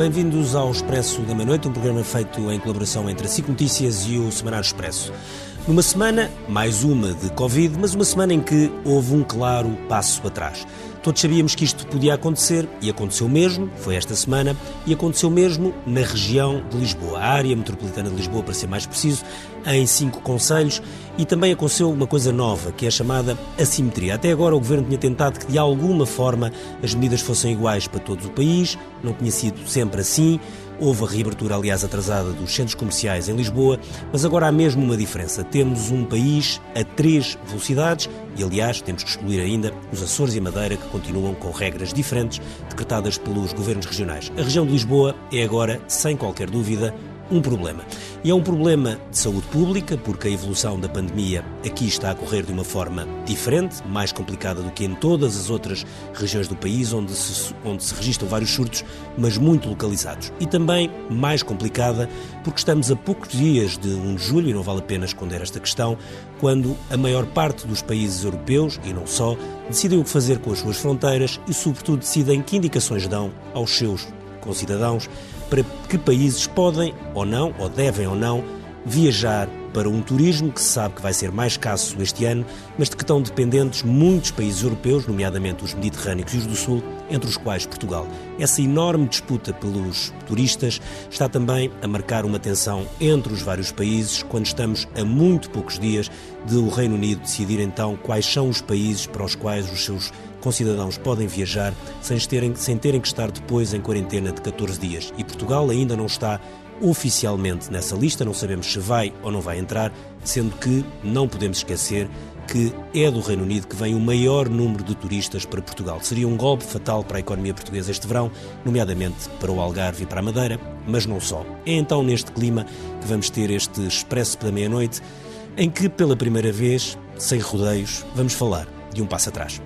Bem-vindos ao Expresso da Meia-Noite, um programa feito em colaboração entre a SIC Notícias e o Semanário Expresso. Numa semana, mais uma de Covid, mas uma semana em que houve um claro passo atrás. Todos sabíamos que isto podia acontecer e aconteceu mesmo, foi esta semana, e aconteceu mesmo na região de Lisboa, a área metropolitana de Lisboa, para ser mais preciso, em cinco conselhos, e também aconteceu uma coisa nova, que é a chamada assimetria. Até agora o governo tinha tentado que de alguma forma as medidas fossem iguais para todo o país, não tinha sido sempre assim. Houve a reabertura, aliás, atrasada dos centros comerciais em Lisboa, mas agora há mesmo uma diferença. Temos um país a três velocidades e, aliás, temos que excluir ainda os Açores e a Madeira, que continuam com regras diferentes decretadas pelos governos regionais. A região de Lisboa é agora, sem qualquer dúvida, um problema. E é um problema de saúde pública, porque a evolução da pandemia aqui está a correr de uma forma diferente, mais complicada do que em todas as outras regiões do país, onde se, onde se registram vários surtos, mas muito localizados. E também mais complicada, porque estamos a poucos dias de 1 de julho, e não vale a pena esconder esta questão, quando a maior parte dos países europeus, e não só, decidem o que fazer com as suas fronteiras e, sobretudo, decidem que indicações dão aos seus concidadãos para que países podem ou não, ou devem ou não, viajar para um turismo que se sabe que vai ser mais escasso este ano, mas de que estão dependentes muitos países europeus, nomeadamente os mediterrâneos e os do Sul, entre os quais Portugal. Essa enorme disputa pelos turistas está também a marcar uma tensão entre os vários países, quando estamos a muito poucos dias de o Reino Unido decidir então quais são os países para os quais os seus concidadãos podem viajar sem terem, sem terem que estar depois em quarentena de 14 dias. E Portugal ainda não está oficialmente nessa lista, não sabemos se vai ou não vai entrar, sendo que não podemos esquecer que é do Reino Unido que vem o maior número de turistas para Portugal. Seria um golpe fatal para a economia portuguesa este verão, nomeadamente para o Algarve e para a Madeira, mas não só. É então neste clima que vamos ter este Expresso da Meia-Noite, em que, pela primeira vez, sem rodeios, vamos falar de um passo atrás.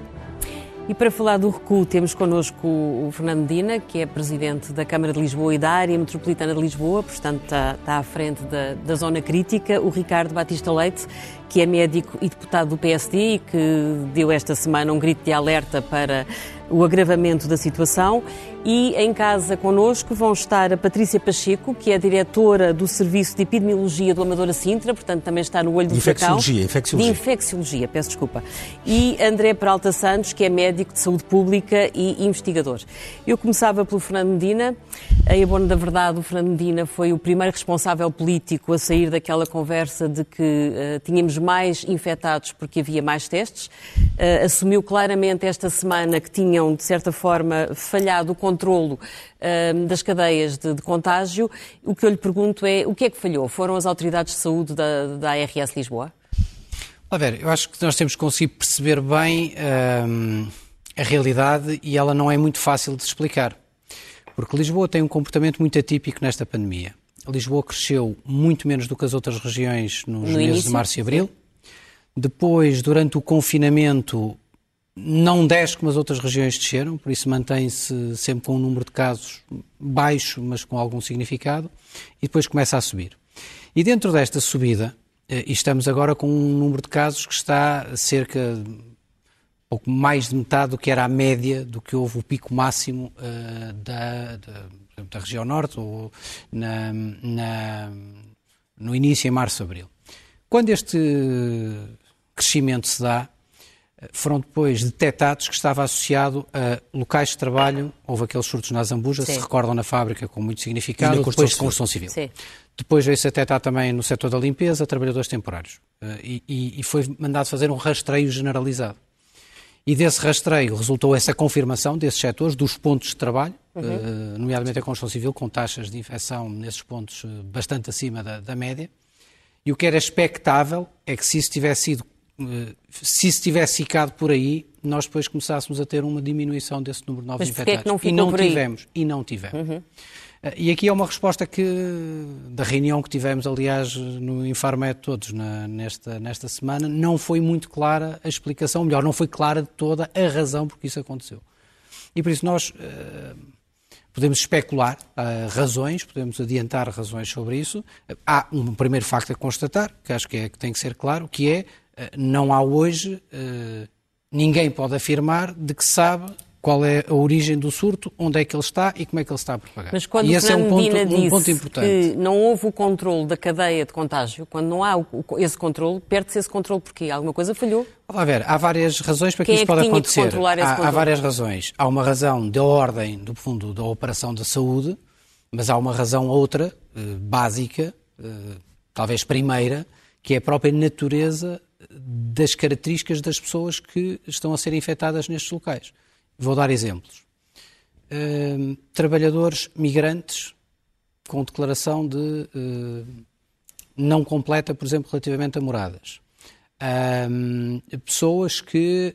E para falar do recuo, temos connosco o Fernando Dina, que é presidente da Câmara de Lisboa e da área metropolitana de Lisboa, portanto está, está à frente da, da zona crítica, o Ricardo Batista Leite, que é médico e deputado do PSD e que deu esta semana um grito de alerta para o agravamento da situação. E em casa connosco vão estar a Patrícia Pacheco, que é diretora do Serviço de Epidemiologia do Amadora Sintra, portanto também está no olho do infecciologia, furacão. Infecciologia, De infecciologia, peço desculpa. E André Peralta Santos, que é médico de saúde pública e investigador. Eu começava pelo Fernando Medina. Em abono da verdade, o Fernando Medina foi o primeiro responsável político a sair daquela conversa de que uh, tínhamos mais infectados porque havia mais testes. Uh, assumiu claramente esta semana que tinham, de certa forma, falhado o controlo uh, das cadeias de, de, contágio. O que eu lhe pergunto é, o que é que falhou? Foram as autoridades de saúde da, da ARS Lisboa? A ver, eu acho que nós temos que conseguir perceber bem a realidade e ela não é muito fácil de explicar. Porque Lisboa tem um comportamento muito atípico nesta pandemia. Lisboa cresceu muito menos do que as outras regiões nos no meses início, de março e abril. Sim. Depois, durante o confinamento, não desce como as outras regiões desceram, por isso mantém-se sempre com um número de casos baixo, mas com algum significado, e depois começa a subir. E dentro desta subida, eh, estamos agora com um número de casos que está cerca pouco mais de metade do que era a média do que houve o pico máximo uh, da, da, da, região norte, ou na, na, no início, em março, abril. Quando este crescimento se dá, foram depois detectados que estava associado a locais de trabalho, houve aqueles surtos na Zambuja, se recordam na fábrica com muito significado, e depois de construção civil. Sim. Depois veio-se detectar também no setor da limpeza, trabalhadores temporários. Uh, e, e, foi mandado fazer um rastreio generalizado. E desse rastreio resultou essa confirmação desses setores, dos pontos de trabalho, uhum. uh, nomeadamente a construção civil, com taxas de infecção nesses pontos uh, bastante acima da, da, média. E o que era expectável é que se isso tivesse sido, se isso tivesse ficado por aí, nós depois começássemos a ter uma diminuição desse número de novos Mas infectados. É que não e não tivemos, e não tivemos. Uhum. E aqui é uma resposta que, da reunião que tivemos, aliás, no Infarmed todos na, nesta, nesta semana, não foi muito clara a explicação, melhor, não foi clara de toda a razão por que isso aconteceu. E por isso nós uh, podemos especular uh, razões, podemos adiantar razões sobre isso. Há um primeiro facto a constatar, que acho que, é, que tem que ser claro, que é, não há hoje, ninguém pode afirmar de que sabe qual é a origem do surto, onde é que ele está e como é que ele está a propagar. Mas quando e esse é um ponto, um ponto importante. que não houve o controle da cadeia de contágio, quando não há esse controle, perde-se esse controle porque alguma coisa falhou. Vamos ver, há várias razões para que Quem isto é que pode acontecer. Que há, há várias razões. Há uma razão de ordem, do fundo, da operação da saúde, mas há uma razão outra, eh, básica, eh, talvez primeira, que é a própria natureza das características das pessoas que estão a ser infectadas nestes locais. Vou dar exemplos. Uh, trabalhadores migrantes com declaração de uh, não completa, por exemplo, relativamente a moradas. Uh, pessoas que,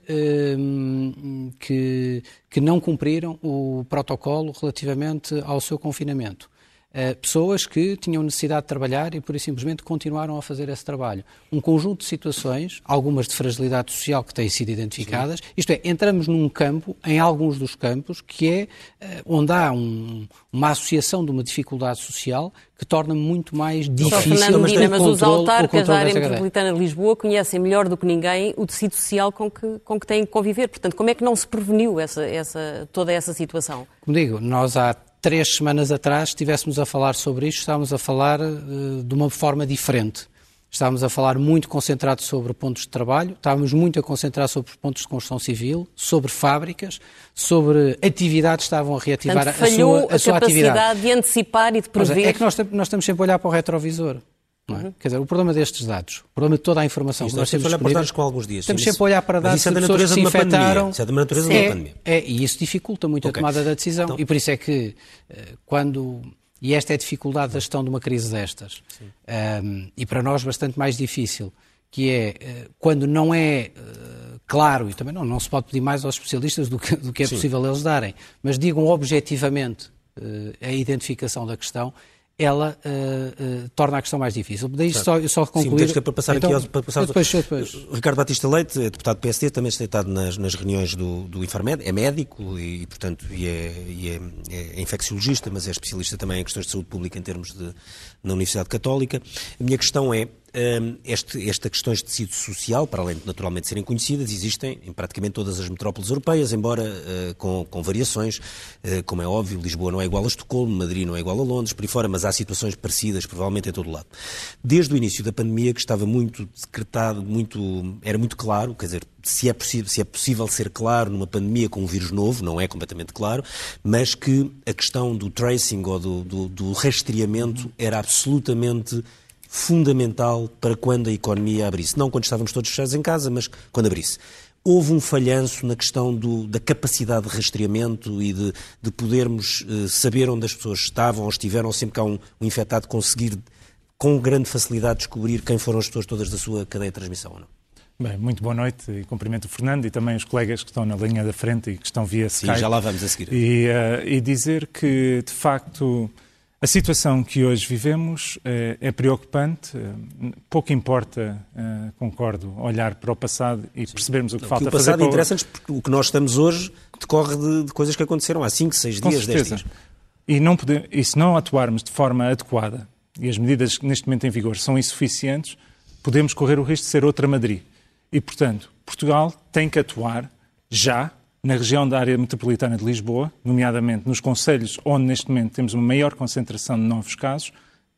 que, que não cumpriram o protocolo relativamente ao seu confinamento. Uh, pessoas que tinham necessidade de trabalhar e, por isso, simplesmente continuaram a fazer esse trabalho. Um conjunto de situações, algumas de fragilidade social que têm sido identificadas, Sim. isto é, entramos num campo, em alguns dos campos, que é uh, onde há um, uma associação de uma dificuldade social que torna muito mais difícil Só mas, Dina, mas os autarcas da área metropolitana de Lisboa conhecem melhor do que ninguém o tecido social com que, com que têm que conviver. Portanto, como é que não se preveniu essa, essa, toda essa situação? Como digo, nós há três semanas atrás estivéssemos a falar sobre isto, estávamos a falar uh, de uma forma diferente. Estávamos a falar muito concentrado sobre pontos de trabalho, estávamos muito a concentrar sobre pontos de construção civil, sobre fábricas, sobre atividades que estavam a reativar Portanto, a, sua, a, a sua atividade. de antecipar e de prever. É que nós, nós estamos sempre a olhar para o retrovisor. É? Uhum. Quer dizer, o problema destes dados, o problema de toda a informação que nós temos olhar para dados com alguns dias. Estamos sempre a olhar para dados é de da pessoas que se infectaram. Isso é da natureza de uma pandemia. É, e isso dificulta muito okay. a tomada da decisão. Então... E por isso é que eh, quando... E esta é a dificuldade da gestão de uma crise destas. Um, e para nós bastante mais difícil, que é eh, quando não é uh, claro, e também não, não se pode pedir mais aos especialistas do que, do que é Sim. possível eles darem, mas digam objetivamente a identificação da questão, ela uh, uh, torna a questão mais difícil. Daí só, só concluir... Sim, para passar então, aqui para passar depois, depois. Ricardo Batista Leite, é deputado do PSD, também está estado nas, nas reuniões do, do Infarmed, é médico e, portanto, e é, e é, é, infecciologista, mas é especialista também em questões de saúde pública em termos de, na Universidade Católica. A minha questão é, este, esta questões de tecido social, para além de naturalmente serem conhecidas, existem em praticamente todas as metrópoles europeias, embora uh, com, com, variações, uh, como é óbvio, Lisboa não é igual a Estocolmo, Madrid não é igual a Londres, por aí fora, mas há situações parecidas, provavelmente, em todo o lado. Desde o início da pandemia, que estava muito decretado, muito, era muito claro, quer dizer, se é, possível, se é possível ser claro numa pandemia com um vírus novo, não é completamente claro, mas que a questão do tracing ou do, do, do rastreamento era absolutamente fundamental para quando a economia abrisse. Não quando estávamos todos fechados em casa, mas quando abrisse. Houve um falhanço na questão do, da capacidade de rastreamento e de, de podermos uh, saber onde as pessoas estavam ou estiveram, sempre que há um, um infectado conseguir com grande facilidade descobrir quem foram as pessoas todas da sua cadeia de transmissão ou não. Bem, muito boa noite e cumprimento o Fernando e também os colegas que estão na linha da frente e que estão via Skype. Sim, já lá vamos a seguir. E, uh, e dizer que, de facto, a situação que hoje vivemos é, é preocupante. Pouco importa, uh, concordo, olhar para o passado e Sim. percebermos o que Não, falta que o passado fazer. interessante porque o que nós estamos hoje decorre de, de coisas que aconteceram há 5, 6 dias, 10 dias. E, não poder, e se não atuarmos de forma adequada e as medidas que neste momento em vigor são insuficientes, podemos correr o risco de ser outra Madrid. E, portanto, Portugal tem que atuar já na região da área metropolitana de Lisboa, nomeadamente nos conselhos onde neste momento temos uma maior concentração de novos casos,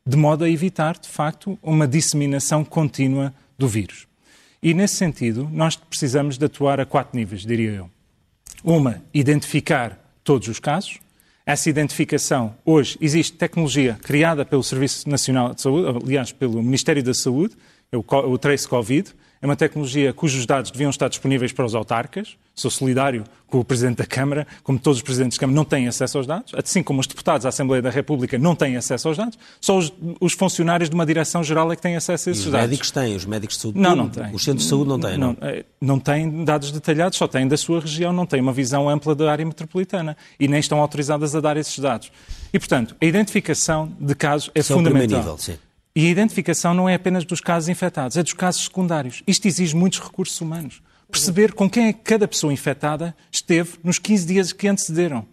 de modo a evitar, de facto, uma disseminação contínua do vírus. E nesse sentido, nós precisamos de atuar a quatro níveis, diria eu. Uma, identificar todos os casos. Essa identificação, hoje, existe tecnologia criada pelo Serviço Nacional de Saúde, aliás, pelo Ministério da Saúde, é o Trace Covid, é uma tecnologia cujos dados deviam estar disponíveis para os autarcas. Sou solidário com o Presidente da Câmara, como todos os Presidentes da Câmara não têm acesso aos dados, assim como os deputados da Assembleia da República não têm acesso aos dados, só os, os funcionários de uma Direção-Geral é que têm acesso a esses os dados. Os médicos têm, os médicos de saúde não, não têm. Os centros de saúde não têm, não? Não, é, não têm dados detalhados, só têm da sua região, não têm uma visão ampla da área metropolitana e nem estão autorizadas a dar esses dados. E, portanto, a identificação de casos é fundamental. É o nível, sim. E a identificação não é apenas dos casos infectados, é dos casos secundários. Isto exige muitos recursos humanos. Perceber com quem é que cada pessoa infectada esteve nos 15 dias que antecederam.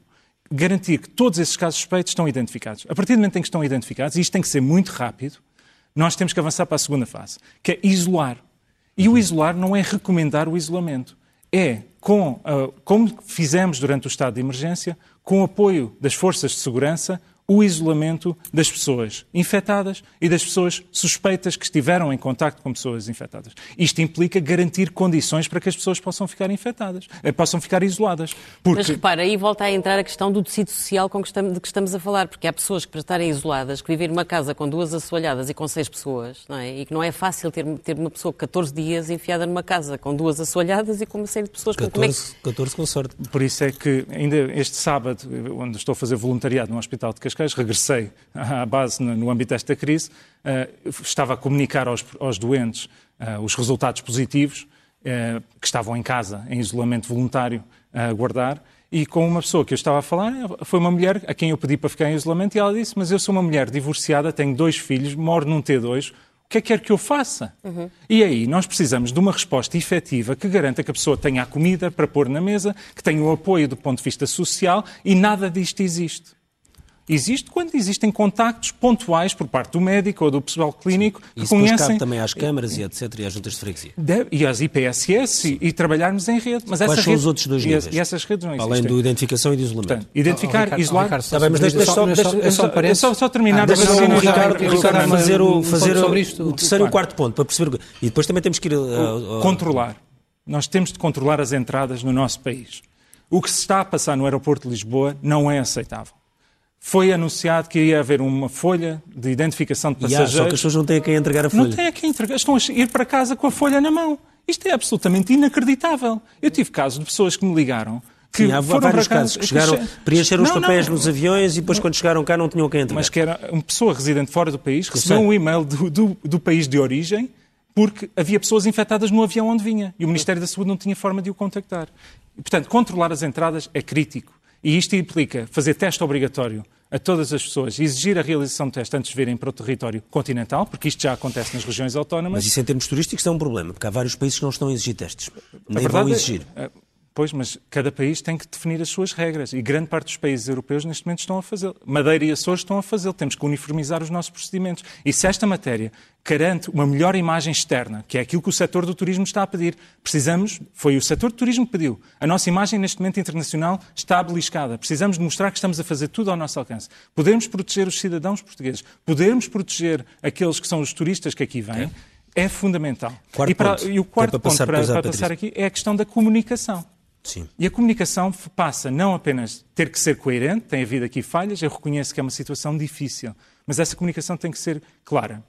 Garantir que todos esses casos suspeitos estão identificados. A partir do momento em que estão identificados, e isto tem que ser muito rápido, nós temos que avançar para a segunda fase, que é isolar. E o isolar não é recomendar o isolamento. É com, uh, como fizemos durante o estado de emergência, com o apoio das forças de segurança, o isolamento das pessoas infectadas e das pessoas suspeitas que estiveram em contacto com pessoas infectadas. Isto implica garantir condições para que as pessoas possam ficar infectadas, eh, possam ficar isoladas. Porque... Mas repara, aí volta a entrar a questão do tecido social com que estamos, de que estamos a falar, porque há pessoas que para estarem isoladas, que vivem numa casa com duas assoalhadas e com seis pessoas, não é? e que não é fácil ter, ter uma pessoa 14 dias enfiada numa casa com duas assoalhadas e com uma série de pessoas. 14, como é que... 14 com sorte. Por isso é que ainda este sábado, onde estou a fazer voluntariado no Hospital de Cascais, regressei à base no âmbito desta crise, eh, estava a comunicar aos, aos doentes eh, os resultados positivos, eh, que estavam em casa, em isolamento voluntário, a aguardar, e com uma pessoa que eu estava a falar, foi uma mulher a quem eu pedi para ficar em isolamento, e ela disse, mas eu sou uma mulher divorciada, tenho dois filhos, moro num T2, o que é que quer que eu faça? Uhum. E aí nós precisamos de uma resposta efetiva que garanta que a pessoa tenha a comida para pôr na mesa, que tenha o apoio do ponto de vista social e nada disto existe. Existe quando existem contactos pontuais por parte do médico ou do pessoal clínico Sim. que Isso conhecem... cabe também às câmaras e etc. e às juntas de freguesia. E às IPSS e, e, trabalharmos em rede. Mas Quais são rede... os outros dois níveis? E, essas redes não existem. Além do identificação e do isolamento. Portanto, identificar, oh, oh, isolar... Oh, Está bem, mas deixa, deixa, só, deixa, só, só terminar... Ah, deixa só o Ricardo, Ricardo fazer, o, fazer o, o, terceiro e o quarto ponto, para perceber... E depois também temos que ir... Uh, controlar. Nós temos de controlar as entradas no nosso país. O que se está a passar no aeroporto de Lisboa não é aceitável foi anunciado que ia haver uma folha de identificação de passageiros. Yeah, só que as pessoas não têm a quem entregar a folha. Não têm a quem entregar, estão a ir para casa com a folha na mão. Isto é absolutamente inacreditável. Eu tive casos de pessoas que me ligaram que Sim, há vários casos que chegaram, preencheram os papéis não, nos aviões e depois não, quando chegaram cá não tinham quem entregar. Mas que era uma pessoa residente fora do país, recebeu um e-mail do, do, do país de origem porque havia pessoas infectadas no avião onde vinha e o Ministério da Saúde não tinha forma de o contactar. E, portanto, controlar as entradas é crítico. E isto implica fazer teste obrigatório a todas as pessoas, exigir a realização de teste antes de virem para o território continental, porque isto já acontece nas regiões autónomas. Mas isso em termos turísticos é um problema, porque há vários países que não estão a exigir testes. Nem vão é, exigir. É, Pois, mas cada país tem que definir as suas regras e grande parte dos países europeus neste momento estão a fazê-lo. Madeira e Açores estão a fazê-lo. Temos que uniformizar os nossos procedimentos. E se esta matéria garante uma melhor imagem externa, que é aquilo que o setor do turismo está a pedir, precisamos, foi o setor do turismo que pediu. A nossa imagem neste momento internacional está beliscada. Precisamos demonstrar que estamos a fazer tudo ao nosso alcance. Podermos proteger os cidadãos portugueses, podermos proteger aqueles que são os turistas que aqui vêm. É fundamental. Quarto e, para, e o quarto para ponto para, para passar aqui é a questão da comunicação. Sim. E a comunicação passa não apenas ter que ser coerente, tem havido aqui falhas, eu reconheço que é uma situação difícil, mas essa comunicação tem que ser clara.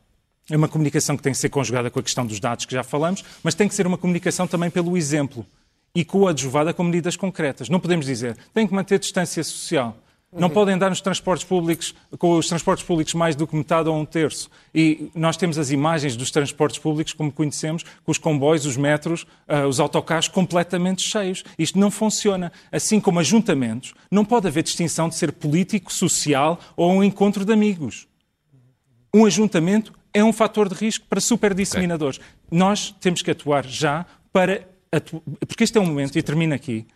É uma comunicação que tem que ser conjugada com a questão dos dados que já falamos, mas tem que ser uma comunicação também pelo exemplo e coadjuvada com medidas concretas. Não podemos dizer tem que manter distância social. Não uhum. podem andar nos transportes públicos, com os transportes públicos mais do que metade ou um terço. E nós temos as imagens dos transportes públicos, como conhecemos, com os comboios, os metros, uh, os autocarros completamente cheios. Isto não funciona. Assim como ajuntamentos, não pode haver distinção de ser político, social ou um encontro de amigos. Um ajuntamento é um fator de risco para superdisseminadores. Okay. Nós temos que atuar já para. Atu... Porque este é um momento, e termino aqui,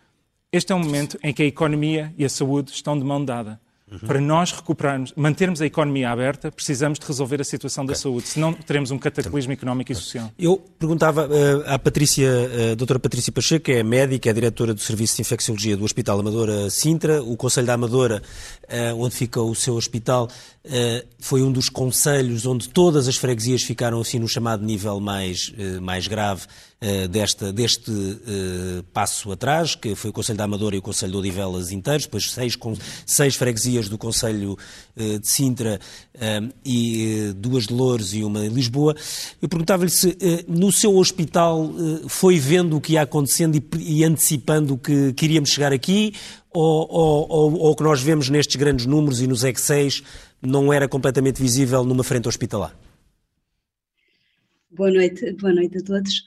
este é um momento em que a economia e a saúde estão de mão dada. Uhum. Para nós recuperarmos, mantermos a economia aberta, precisamos de resolver a situação okay. da saúde, senão teremos um cataclismo económico e social. Eu perguntava uh, à Patrícia, uh, a doutora Patrícia Pacheco, que é médica, é diretora do Serviço de Infecciologia do Hospital Amadora Sintra, o Conselho da Amadora, uh, onde fica o seu hospital, foi um dos conselhos onde todas as freguesias ficaram assim no chamado nível mais, mais grave desta, deste passo atrás, que foi o Conselho da Amadora e o Conselho de Odivelas inteiros, depois seis, seis freguesias do Conselho eh, de Sintra eh, e eh, duas de Louros e uma em Lisboa. Eu perguntava-lhe se no seu hospital foi vendo o que ia acontecendo e, antecipando que, que iríamos chegar aqui ou o que nós vemos nestes grandes números e nos Excel não era completamente visível numa frente hospitalar? Boa noite, boa noite a todos.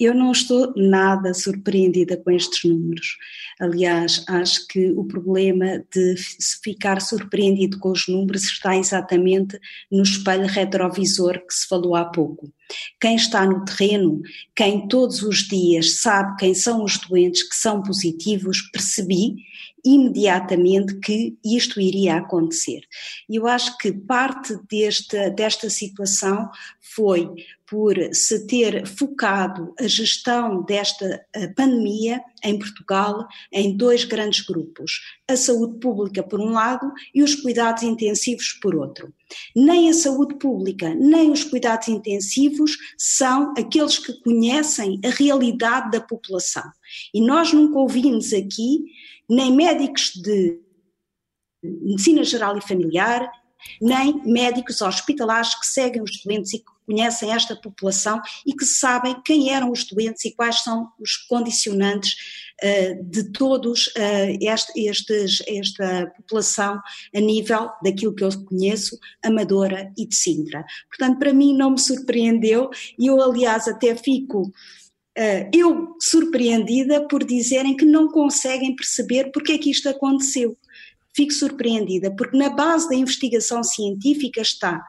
Eu não estou nada surpreendida com estes números. Aliás, acho que o problema de ficar surpreendido com os números está exatamente no espelho retrovisor que se falou há pouco. Quem está no terreno, quem todos os dias sabe quem são os doentes que são positivos, percebi imediatamente que isto iria acontecer. E eu acho que parte desta, desta situação foi por se ter focado a gestão desta pandemia em Portugal em dois grandes grupos: a saúde pública por um lado e os cuidados intensivos por outro. Nem a saúde pública, nem os cuidados intensivos são aqueles que conhecem a realidade da população. E nós nunca ouvimos aqui nem médicos de medicina geral e familiar, nem médicos hospitalares que seguem os doentes e que conhecem esta população e que sabem quem eram os doentes e quais são os condicionantes uh, de todos uh, este, estes, esta população a nível daquilo que eu conheço, Amadora e de Sintra. Portanto, para mim não me surpreendeu e eu, aliás, até fico eu surpreendida por dizerem que não conseguem perceber porque é que isto aconteceu. Fico surpreendida, porque na base da investigação científica está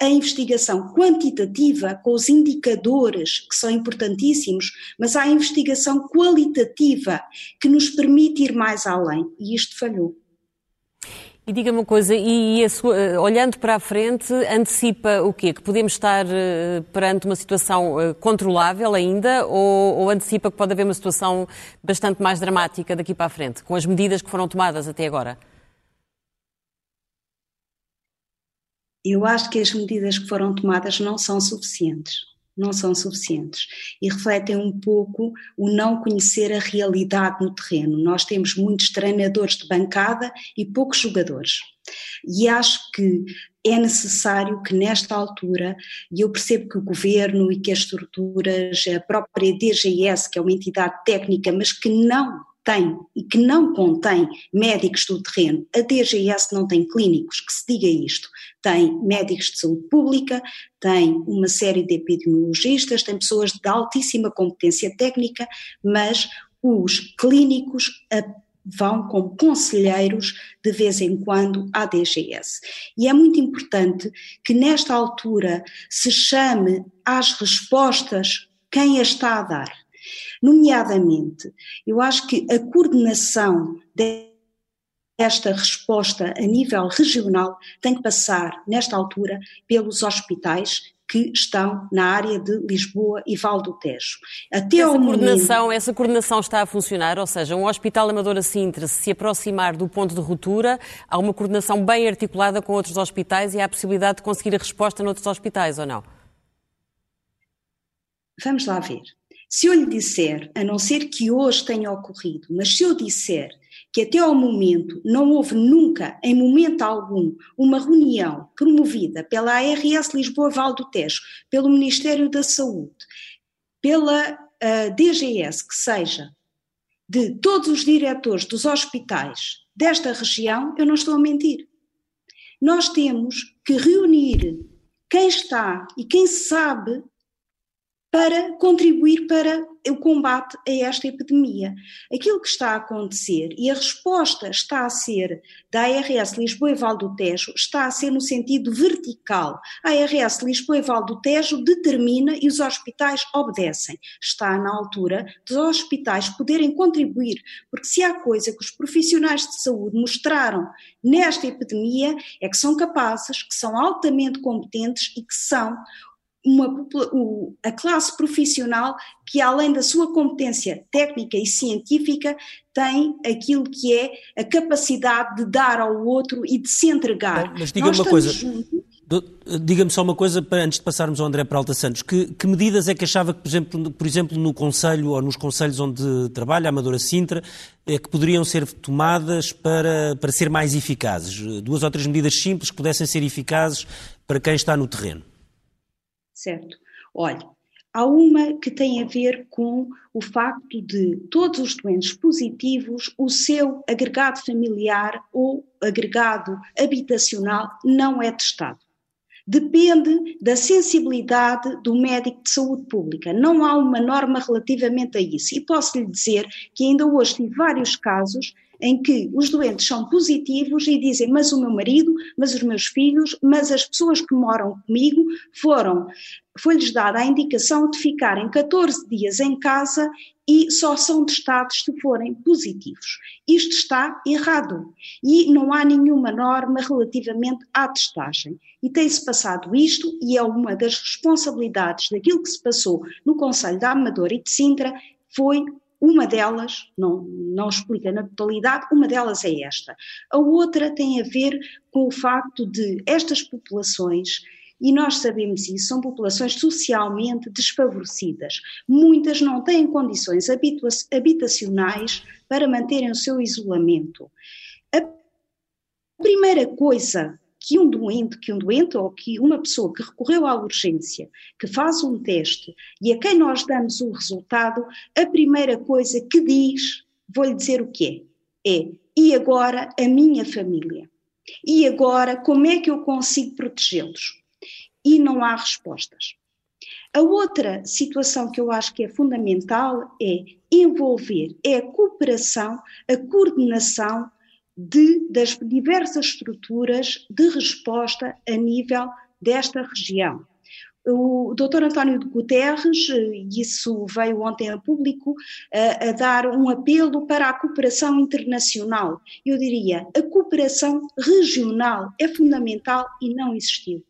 a investigação quantitativa com os indicadores que são importantíssimos, mas há a investigação qualitativa que nos permite ir mais além e isto falhou. E diga-me uma coisa, e, sua, eh, olhando para a frente, antecipa o quê? Que podemos estar uh, perante uma situação uh, controlável ainda ou, ou, antecipa que pode haver uma situação bastante mais dramática daqui para a frente, com as medidas que foram tomadas até agora? Eu acho que as medidas que foram tomadas não são suficientes não são suficientes e refletem um pouco o não conhecer a realidade no terreno. Nós temos muitos treinadores de bancada e poucos jogadores. E acho que é necessário que nesta altura, e eu percebo que o governo e que as estruturas, a própria DGS, que é uma entidade técnica, mas que não tem e que não contém médicos do terreno, a DGS não tem clínicos, que se diga isto, tem médicos de saúde pública, tem uma série de epidemiologistas, tem pessoas de altíssima competência técnica, mas os clínicos vão como conselheiros de vez em quando à DGS. E é muito importante que nesta altura se chame às respostas quem as está a dar Nomeadamente, eu acho que a coordenação desta resposta a nível regional tem que passar, nesta altura, pelos hospitais que estão na área de Lisboa e Val do Tejo. Até essa, coordenação, momento... essa coordenação está a funcionar, ou seja, um hospital Amadora Sintra se aproximar do ponto de ruptura, há uma coordenação bem articulada com outros hospitais e há a possibilidade de conseguir a resposta noutros hospitais, ou não? Vamos lá ver. Se eu lhe disser, a não ser que hoje tenha ocorrido, mas se eu disser que até ao momento não houve nunca, em momento algum, uma reunião promovida pela ARS Lisboa Val do Tejo, pelo Ministério da Saúde, pela uh, DGS, que seja, de todos os diretores dos hospitais desta região, eu não estou a mentir. Nós temos que reunir quem está e quem sabe para contribuir para o combate a esta epidemia. Aquilo que está a acontecer e a resposta está a ser da ARS Lisboa e Val do Tejo está a ser no sentido vertical. A ARS Lisboa e Val do Tejo determina e os hospitais obedecem. Está na altura dos hospitais poderem contribuir, porque se há coisa que os profissionais de saúde mostraram nesta epidemia é que são capazes, que são altamente competentes e que são uma, a classe profissional que, além da sua competência técnica e científica, tem aquilo que é a capacidade de dar ao outro e de se entregar. Bom, mas diga-me uma coisa. Diga-me só uma coisa para, antes de passarmos ao André Peralta Santos. Que, que, medidas é que achava que, por exemplo, por exemplo, no Conselho ou nos Conselhos onde trabalha, a Amadora Sintra, é que poderiam ser tomadas para, para ser mais eficazes? Duas ou três medidas simples que pudessem ser eficazes para quem está no terreno certo? Olha, há uma que tem a ver com o facto de todos os doentes positivos, o seu agregado familiar ou agregado habitacional não é testado. Depende da sensibilidade do médico de saúde pública. Não há uma norma relativamente a isso. E posso lhe dizer que ainda hoje tive vários casos em que os doentes são positivos e dizem: Mas o meu marido, mas os meus filhos, mas as pessoas que moram comigo foram. Foi-lhes dada a indicação de ficarem 14 dias em casa e só são testados se forem positivos. Isto está errado e não há nenhuma norma relativamente à testagem. E tem-se passado isto, e é uma das responsabilidades daquilo que se passou no Conselho da Amadora e de Sintra, foi uma delas, não, não explica na totalidade, uma delas é esta. A outra tem a ver com o facto de estas populações e nós sabemos isso, são populações socialmente desfavorecidas. Muitas não têm condições habitacionais para manterem o seu isolamento. A primeira coisa que um doente, que um doente ou que uma pessoa que recorreu à urgência, que faz um teste e a quem nós damos o resultado, a primeira coisa que diz, vou-lhe dizer o que é, é e agora a minha família? E agora como é que eu consigo protegê-los? E não há respostas. A outra situação que eu acho que é fundamental é envolver, é a cooperação, a coordenação de, das diversas estruturas de resposta a nível desta região. O Dr. António Guterres, isso veio ontem a público, a, a, dar um apelo para a cooperação internacional. Eu diria, a cooperação regional é fundamental e não existiu.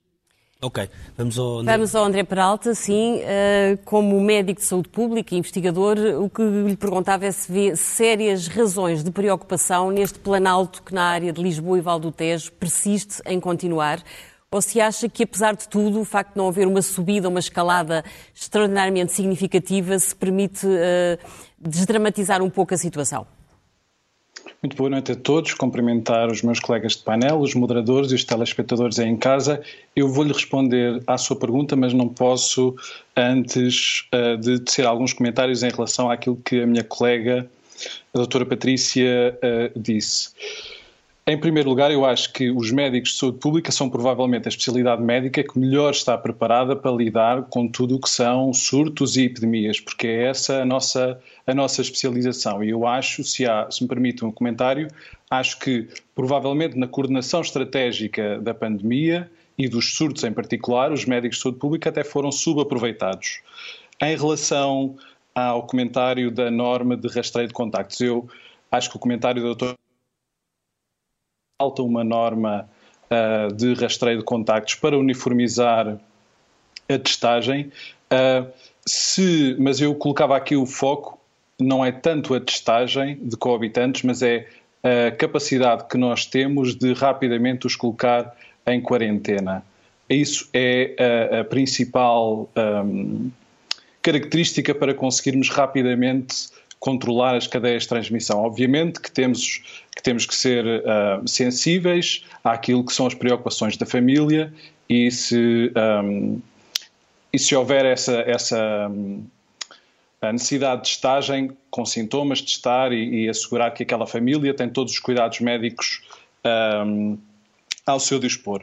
Ok, vamos ao André. Vamos ao André Peralta, sim. Uh, como médico de saúde pública e investigador, o que lhe perguntava é se vê sérias razões de preocupação neste planalto que na área de Lisboa e Val do Tejo persiste em continuar, ou se acha que, apesar de tudo, o facto de não haver uma subida, uma escalada extraordinariamente significativa, se permite uh, desdramatizar um pouco a situação? Muito boa noite a todos. Cumprimentar os meus colegas de painel, os moderadores e os telespectadores aí em casa. Eu vou-lhe responder à sua pergunta, mas não posso antes uh, de tecer alguns comentários em relação àquilo que a minha colega, a doutora Patrícia, uh, disse. Em primeiro lugar, eu acho que os médicos de saúde pública são provavelmente a especialidade médica que melhor está preparada para lidar com tudo o que são surtos e epidemias, porque é essa a nossa, a nossa especialização. E eu acho, se, há, se me permite um comentário, acho que provavelmente na coordenação estratégica da pandemia e dos surtos em particular, os médicos de saúde pública até foram subaproveitados. Em relação ao comentário da norma de rastreio de contactos, eu acho que o comentário do Dr falta uma norma uh, de rastreio de contactos para uniformizar a testagem. Uh, se, mas eu colocava aqui o foco, não é tanto a testagem de cohabitantes, mas é a capacidade que nós temos de rapidamente os colocar em quarentena. Isso é a, a principal um, característica para conseguirmos rapidamente controlar as cadeias de transmissão. Obviamente que temos que, temos que ser uh, sensíveis àquilo que são as preocupações da família e se, um, e se houver essa, essa um, necessidade de estagem com sintomas, de estar e, e, assegurar que aquela família tem todos os cuidados médicos um, ao seu dispor.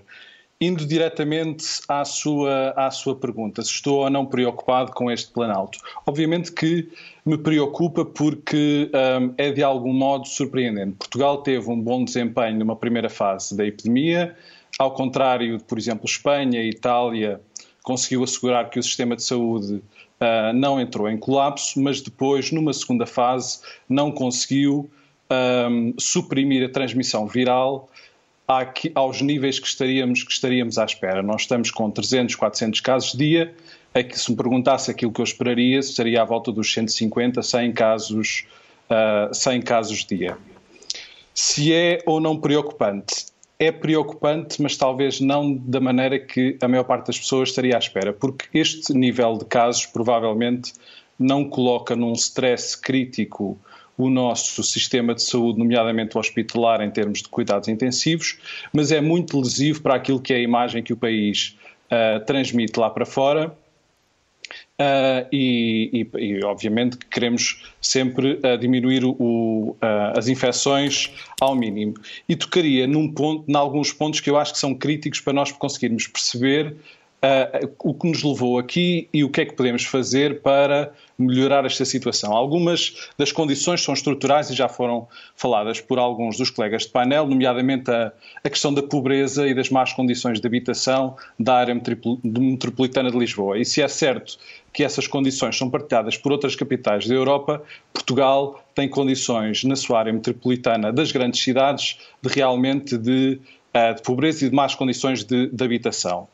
Indo diretamente à sua, à sua pergunta, se estou ou não preocupado com este Planalto. Obviamente que me preocupa porque um, é de algum modo surpreendente. Portugal teve um bom desempenho numa primeira fase da epidemia, ao contrário de, por exemplo, Espanha e Itália, conseguiu assegurar que o sistema de saúde uh, não entrou em colapso, mas depois, numa segunda fase, não conseguiu um, suprimir a transmissão viral aos níveis que estaríamos, que estaríamos à espera. Nós estamos com 300, 400 casos dia, é que se me perguntasse aquilo que eu esperaria, seria à volta dos 150, 100 casos, uh, 100 casos dia. Se é ou não preocupante? É preocupante, mas talvez não da maneira que a maior parte das pessoas estaria à espera, porque este nível de casos provavelmente não coloca num stress crítico o nosso sistema de saúde, nomeadamente o hospitalar, em termos de cuidados intensivos, mas é muito lesivo para aquilo que é a imagem que o país uh, transmite lá para fora. Uh, e, e, e, obviamente queremos sempre uh, diminuir o, as infecções ao mínimo. E tocaria num ponto, em alguns pontos que eu acho que são críticos para nós conseguirmos perceber uh, o que nos levou aqui e o que é que podemos fazer para melhorar esta situação. Algumas das condições são estruturais e já foram faladas por alguns dos colegas de painel, nomeadamente a, a questão da pobreza e das más condições de habitação da área metropolitana de Lisboa. E se é certo que essas condições são partilhadas por outras capitais da Europa, Portugal tem condições na sua área metropolitana das grandes cidades de realmente de, eh, de pobreza e de más condições de, de habitação.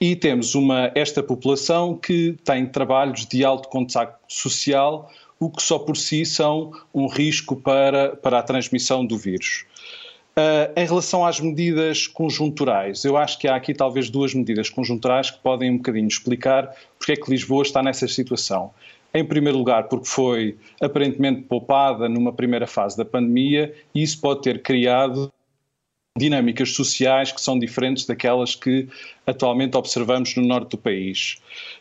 E temos uma, esta população que tem trabalhos de alto contacto social, o que só por si são um risco para, para a transmissão do vírus. Uh, em relação às medidas conjunturais, eu acho que há aqui talvez duas medidas conjunturais que podem um bocadinho explicar porque é que Lisboa está nessa situação. Em primeiro lugar, porque foi aparentemente poupada numa primeira fase da pandemia e isso pode ter criado dinâmicas sociais que são diferentes daquelas que atualmente observamos no norte do país.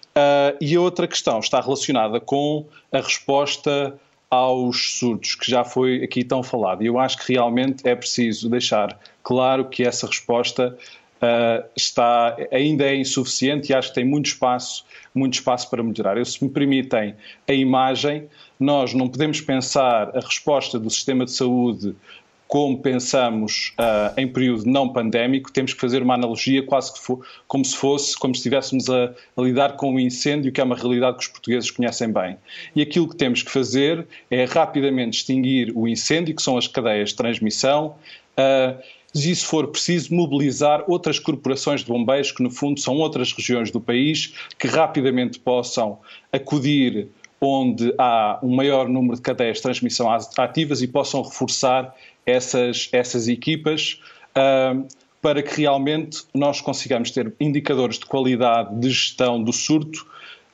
Uh, e a outra questão está relacionada com a resposta aos surdos, que já foi aqui tão falado. E eu acho que realmente é preciso deixar claro que essa resposta uh, está, ainda é insuficiente e acho que tem muito espaço, muito espaço para melhorar. Eu, se me permitem a imagem, nós não podemos pensar a resposta do sistema de saúde como pensamos uh, em período não pandémico, temos que fazer uma analogia quase que como se fosse, como se estivéssemos a, a, lidar com um incêndio, que é uma realidade que os portugueses conhecem bem. E aquilo que temos que fazer é rapidamente extinguir o incêndio, que são as cadeias de transmissão, uh, e, se for preciso, mobilizar outras corporações de bombeiros, que no fundo são outras regiões do país, que rapidamente possam acudir onde há um maior número de cadeias de transmissão ativas e possam reforçar essas, essas equipas uh, para que realmente nós consigamos ter indicadores de qualidade de gestão do surto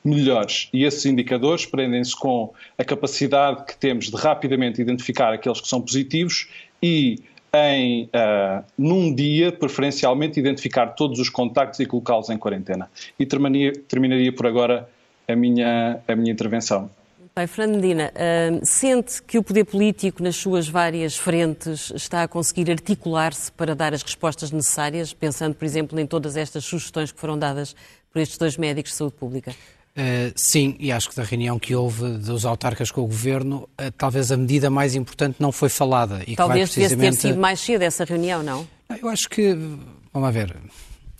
melhores. E esses indicadores prendem-se com a capacidade que temos de rapidamente identificar aqueles que são positivos e em, uh, num dia, preferencialmente, identificar todos os contactos e colocá-los em quarentena. E terminaria, terminaria por agora a minha, a minha intervenção. Bem, Fernando Medina, uh, sente que o poder político, nas suas várias frentes, está a conseguir articular-se para dar as respostas necessárias, pensando, por exemplo, em todas estas sugestões que foram dadas por estes dois médicos de saúde pública? Uh, sim, e acho que da reunião que houve dos autarcas com o Governo, uh, talvez a medida mais importante não foi falada. E talvez precisamente... devesse ter sido mais cedo essa reunião, não? Eu acho que, vamos ver,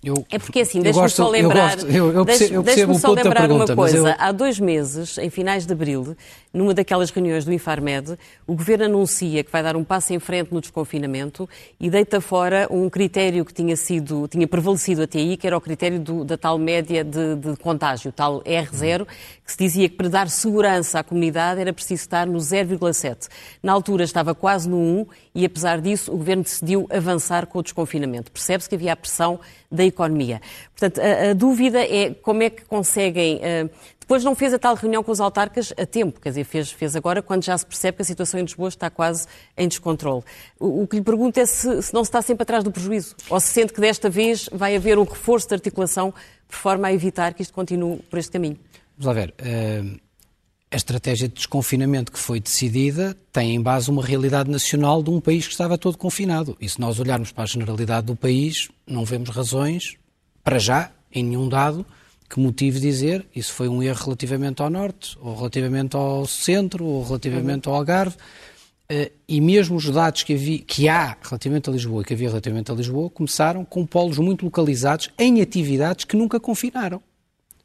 eu, é porque assim, deixe-me só lembrar, eu, percebo, só lembrar pergunta, uma coisa. Há dois meses, em finais de abril, numa daquelas reuniões do Infarmed, o Governo anuncia que vai dar um passo em frente no desconfinamento e deita fora um critério que tinha sido, tinha prevalecido até aí, que era o critério do, da tal média de, de contágio, tal R0, que se dizia que para dar segurança à comunidade era preciso estar no 0,7. Na altura estava quase no 1 e, apesar disso, o Governo decidiu avançar com o desconfinamento. Percebe-se que havia a pressão da economia. Portanto, a, a dúvida é como é que conseguem. Uh, depois não fez a tal reunião com os autarcas a tempo, quer dizer, fez, fez agora quando já se percebe que a situação em Lisboa está quase em descontrole. O, o que lhe pergunto é se, se, não se está sempre atrás do prejuízo, ou se sente que desta vez vai haver um reforço de articulação por forma a evitar que isto continue por este caminho. Vamos lá ver. Uh, a estratégia de desconfinamento que foi decidida tem em base uma realidade nacional de um país que estava todo confinado. E se nós olharmos para a generalidade do país, não vemos razões, para já, em nenhum dado, que motive dizer isso foi um erro relativamente ao norte, ou relativamente ao centro, ou relativamente ao Algarve. Uh, e mesmo os dados que, havia, que há relativamente a Lisboa, que havia relativamente a Lisboa, começaram com polos muito localizados em atividades que nunca confinaram.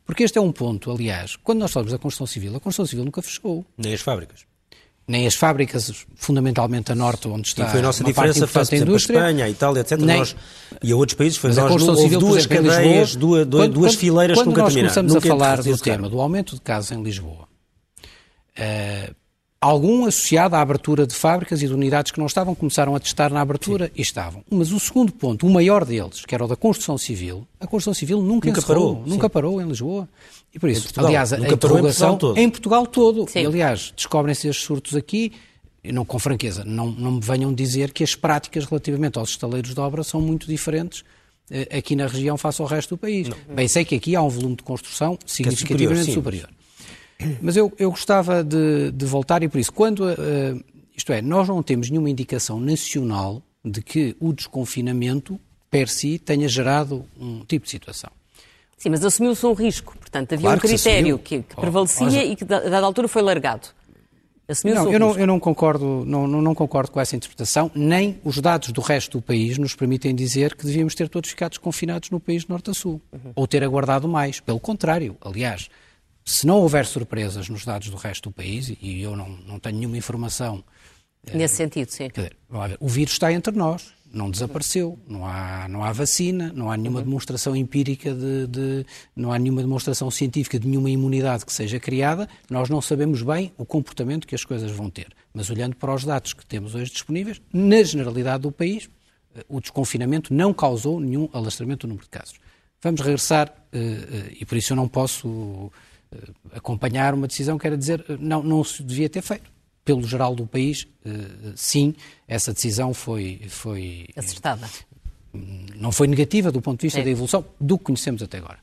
Porque este é um ponto, aliás, quando nós falamos da construção civil, a construção civil nunca fechou. Nem as fábricas. Nem as fábricas, fundamentalmente a norte, onde está. E foi a nossa diferença face, a Espanha, a Itália, etc. Nem... Nós, e a outros países, foi Mas nós, a construção civil, duas exemplo, cadeias, Lisboa, duas, quando, duas fileiras quando que nunca terminaram. Quando nós começamos a falar do tema do aumento de casos em Lisboa, uh, Algum associado à abertura de fábricas e de unidades que não estavam, começaram a testar na abertura Sim. e estavam. Mas o segundo ponto, o maior deles, que era o da construção civil, a construção civil nunca, nunca encerrou, parou, nunca parou em Lisboa. E por isso, Portugal, aliás, a interrogação em Portugal todo. Em Portugal todo. E, aliás, descobrem-se estes surtos aqui, e não, com franqueza, não, não me venham dizer que as práticas relativamente aos estaleiros de obra são muito diferentes eh, aqui na região face ao resto do país. Não. Bem, sei que aqui há um volume de construção significativamente é superior. superior. Mas eu, eu gostava de, de, voltar, e por isso, quando. Uh, isto é, nós não temos nenhuma indicação nacional de que o desconfinamento, per si, tenha gerado um tipo de situação. Sim, mas assumiu-se um risco. Portanto, havia claro um critério que, que, prevalecia oh, e que, a dada altura, foi largado. Assumiu-se não, eu, não, eu não concordo, não, não, concordo com essa interpretação, nem os dados do resto do país nos permitem dizer que devíamos ter todos ficado confinados no país norte a sul, uhum. ou ter aguardado mais. Pelo contrário, aliás, se não houver surpresas nos dados do resto do país, e eu não, não tenho nenhuma informação. Nesse é, sentido, sim. Dizer, o vírus está entre nós não desapareceu, não há, não há vacina, não há nenhuma uhum. demonstração empírica de, de, não há nenhuma demonstração científica de nenhuma imunidade que seja criada, nós não sabemos bem o comportamento que as coisas vão ter. Mas olhando para os dados que temos hoje disponíveis, na generalidade do país, eh, o desconfinamento não causou nenhum alastramento do número de casos. Vamos regressar, eh, eh, e por isso eu não posso acompanhar uma decisão que era dizer não, não se devia ter feito pelo geral do país, eh, sim, essa decisão foi. foi Acertada. Não foi negativa do ponto de vista é. da evolução do que conhecemos até agora.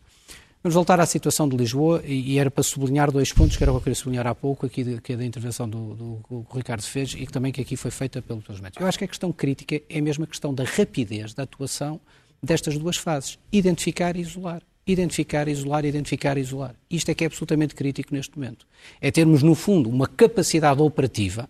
Vamos voltar à situação de Lisboa e, era para sublinhar dois pontos que era o que eu queria sublinhar há pouco, aqui que é da intervenção do, do, do Ricardo fez e que também que aqui foi feita pelos meus médicos. Eu acho que a questão crítica é mesmo a questão da rapidez da atuação destas duas fases, identificar e isolar identificar, isolar, identificar, isolar. Isto é que é absolutamente crítico neste momento. É termos, no fundo, uma capacidade operativa